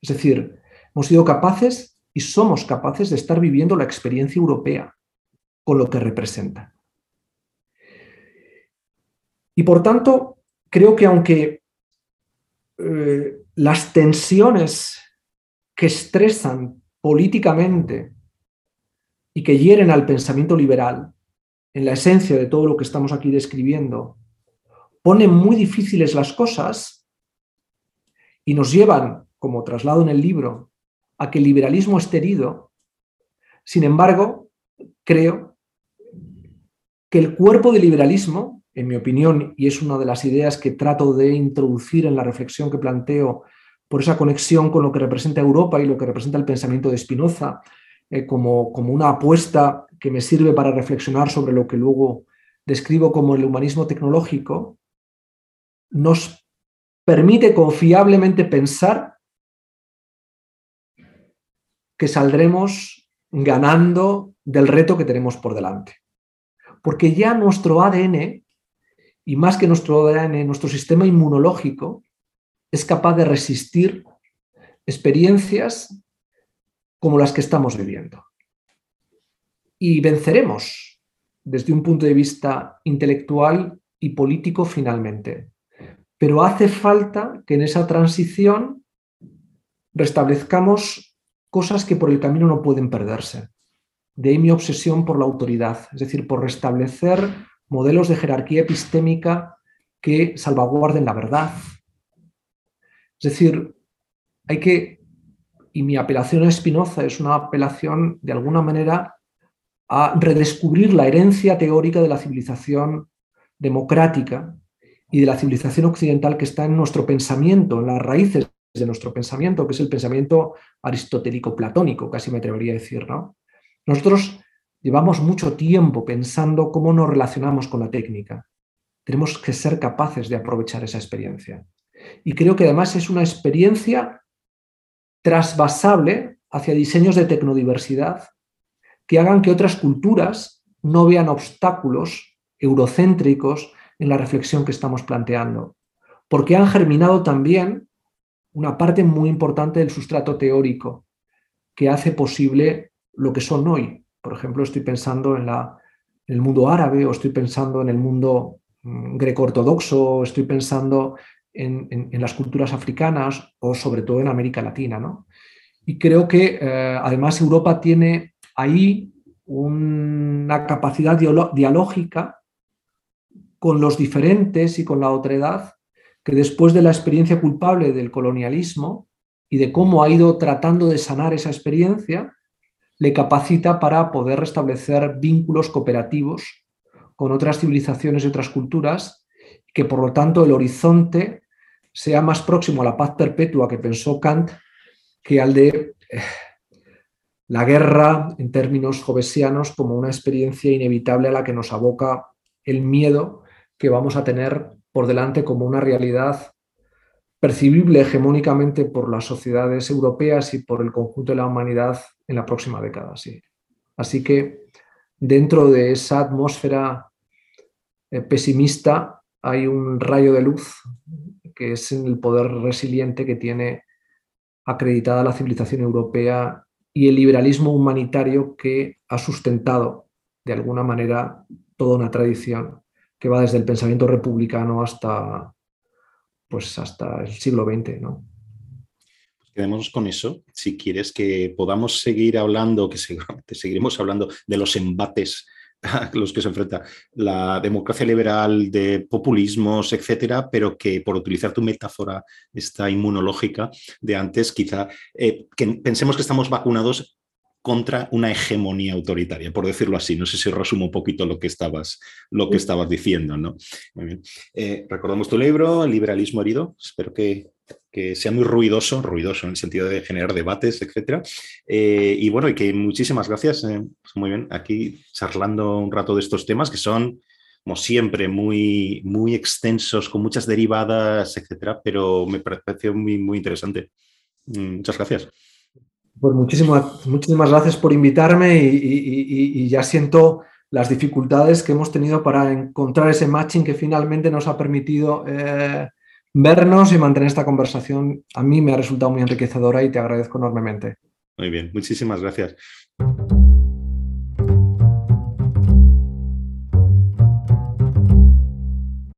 Es decir, hemos sido capaces y somos capaces de estar viviendo la experiencia europea con lo que representa. Y por tanto, creo que aunque eh, las tensiones que estresan políticamente y que hieren al pensamiento liberal, en la esencia de todo lo que estamos aquí describiendo, ponen muy difíciles las cosas y nos llevan, como traslado en el libro, a que el liberalismo esté herido. Sin embargo, creo que el cuerpo del liberalismo, en mi opinión, y es una de las ideas que trato de introducir en la reflexión que planteo por esa conexión con lo que representa Europa y lo que representa el pensamiento de Spinoza, eh, como, como una apuesta que me sirve para reflexionar sobre lo que luego describo como el humanismo tecnológico, nos permite confiablemente pensar que saldremos ganando del reto que tenemos por delante. Porque ya nuestro ADN, y más que nuestro nuestro sistema inmunológico, es capaz de resistir experiencias como las que estamos viviendo. Y venceremos desde un punto de vista intelectual y político finalmente. Pero hace falta que en esa transición restablezcamos cosas que por el camino no pueden perderse. De ahí mi obsesión por la autoridad, es decir, por restablecer modelos de jerarquía epistémica que salvaguarden la verdad. Es decir, hay que, y mi apelación a Spinoza es una apelación de alguna manera a redescubrir la herencia teórica de la civilización democrática y de la civilización occidental que está en nuestro pensamiento, en las raíces de nuestro pensamiento, que es el pensamiento aristotélico-platónico, casi me atrevería a decir. ¿no? Nosotros llevamos mucho tiempo pensando cómo nos relacionamos con la técnica. Tenemos que ser capaces de aprovechar esa experiencia. Y creo que además es una experiencia trasvasable hacia diseños de tecnodiversidad que hagan que otras culturas no vean obstáculos eurocéntricos en la reflexión que estamos planteando, porque han germinado también una parte muy importante del sustrato teórico que hace posible lo que son hoy. Por ejemplo, estoy pensando en, el mundo árabe o estoy pensando en el mundo mm, greco-ortodoxo, estoy pensando en, las culturas africanas o sobre todo en América Latina. ¿no? Y creo que eh, además Europa tiene ahí una capacidad dialógica con los diferentes y con la otredad, que después de la experiencia culpable del colonialismo y de cómo ha ido tratando de sanar esa experiencia, le capacita para poder restablecer vínculos cooperativos con otras civilizaciones y otras culturas, que por lo tanto el horizonte sea más próximo a la paz perpetua que pensó Kant que al de eh, la guerra en términos jovesianos como una experiencia inevitable a la que nos aboca el miedo que vamos a tener por delante como una realidad percibible hegemónicamente por las sociedades europeas y por el conjunto de la humanidad en la próxima década. Sí. Así que dentro de esa atmósfera eh, pesimista hay un rayo de luz que es el poder resiliente que tiene acreditada la civilización europea y el liberalismo humanitario que ha sustentado de alguna manera toda una tradición que va desde el pensamiento republicano hasta, pues hasta el siglo XX. ¿no? Quedémonos con eso. Si quieres que podamos seguir hablando, que seguramente seguiremos hablando de los embates a los que se enfrenta la democracia liberal de populismos, etcétera, pero que por utilizar tu metáfora esta inmunológica de antes, quizá eh, que pensemos que estamos vacunados contra una hegemonía autoritaria, por decirlo así. No sé si resumo un poquito lo que estabas, lo que estabas diciendo. ¿no? Muy bien. Eh, recordamos tu libro, El liberalismo herido. Espero que, sea muy ruidoso, ruidoso en el sentido de generar debates, etc. Eh, y bueno, y que muchísimas gracias. Eh, pues muy bien, aquí charlando un rato de estos temas que son, como siempre, muy, muy extensos, con muchas derivadas, etcétera, pero me pareció muy, muy interesante. Mm, muchas gracias. Pues muchísimas, muchísimas gracias por invitarme y, ya siento las dificultades que hemos tenido para encontrar ese matching que finalmente nos ha permitido eh, vernos y mantener esta conversación. A mí me ha resultado muy enriquecedora y te agradezco enormemente. Muy bien, muchísimas gracias.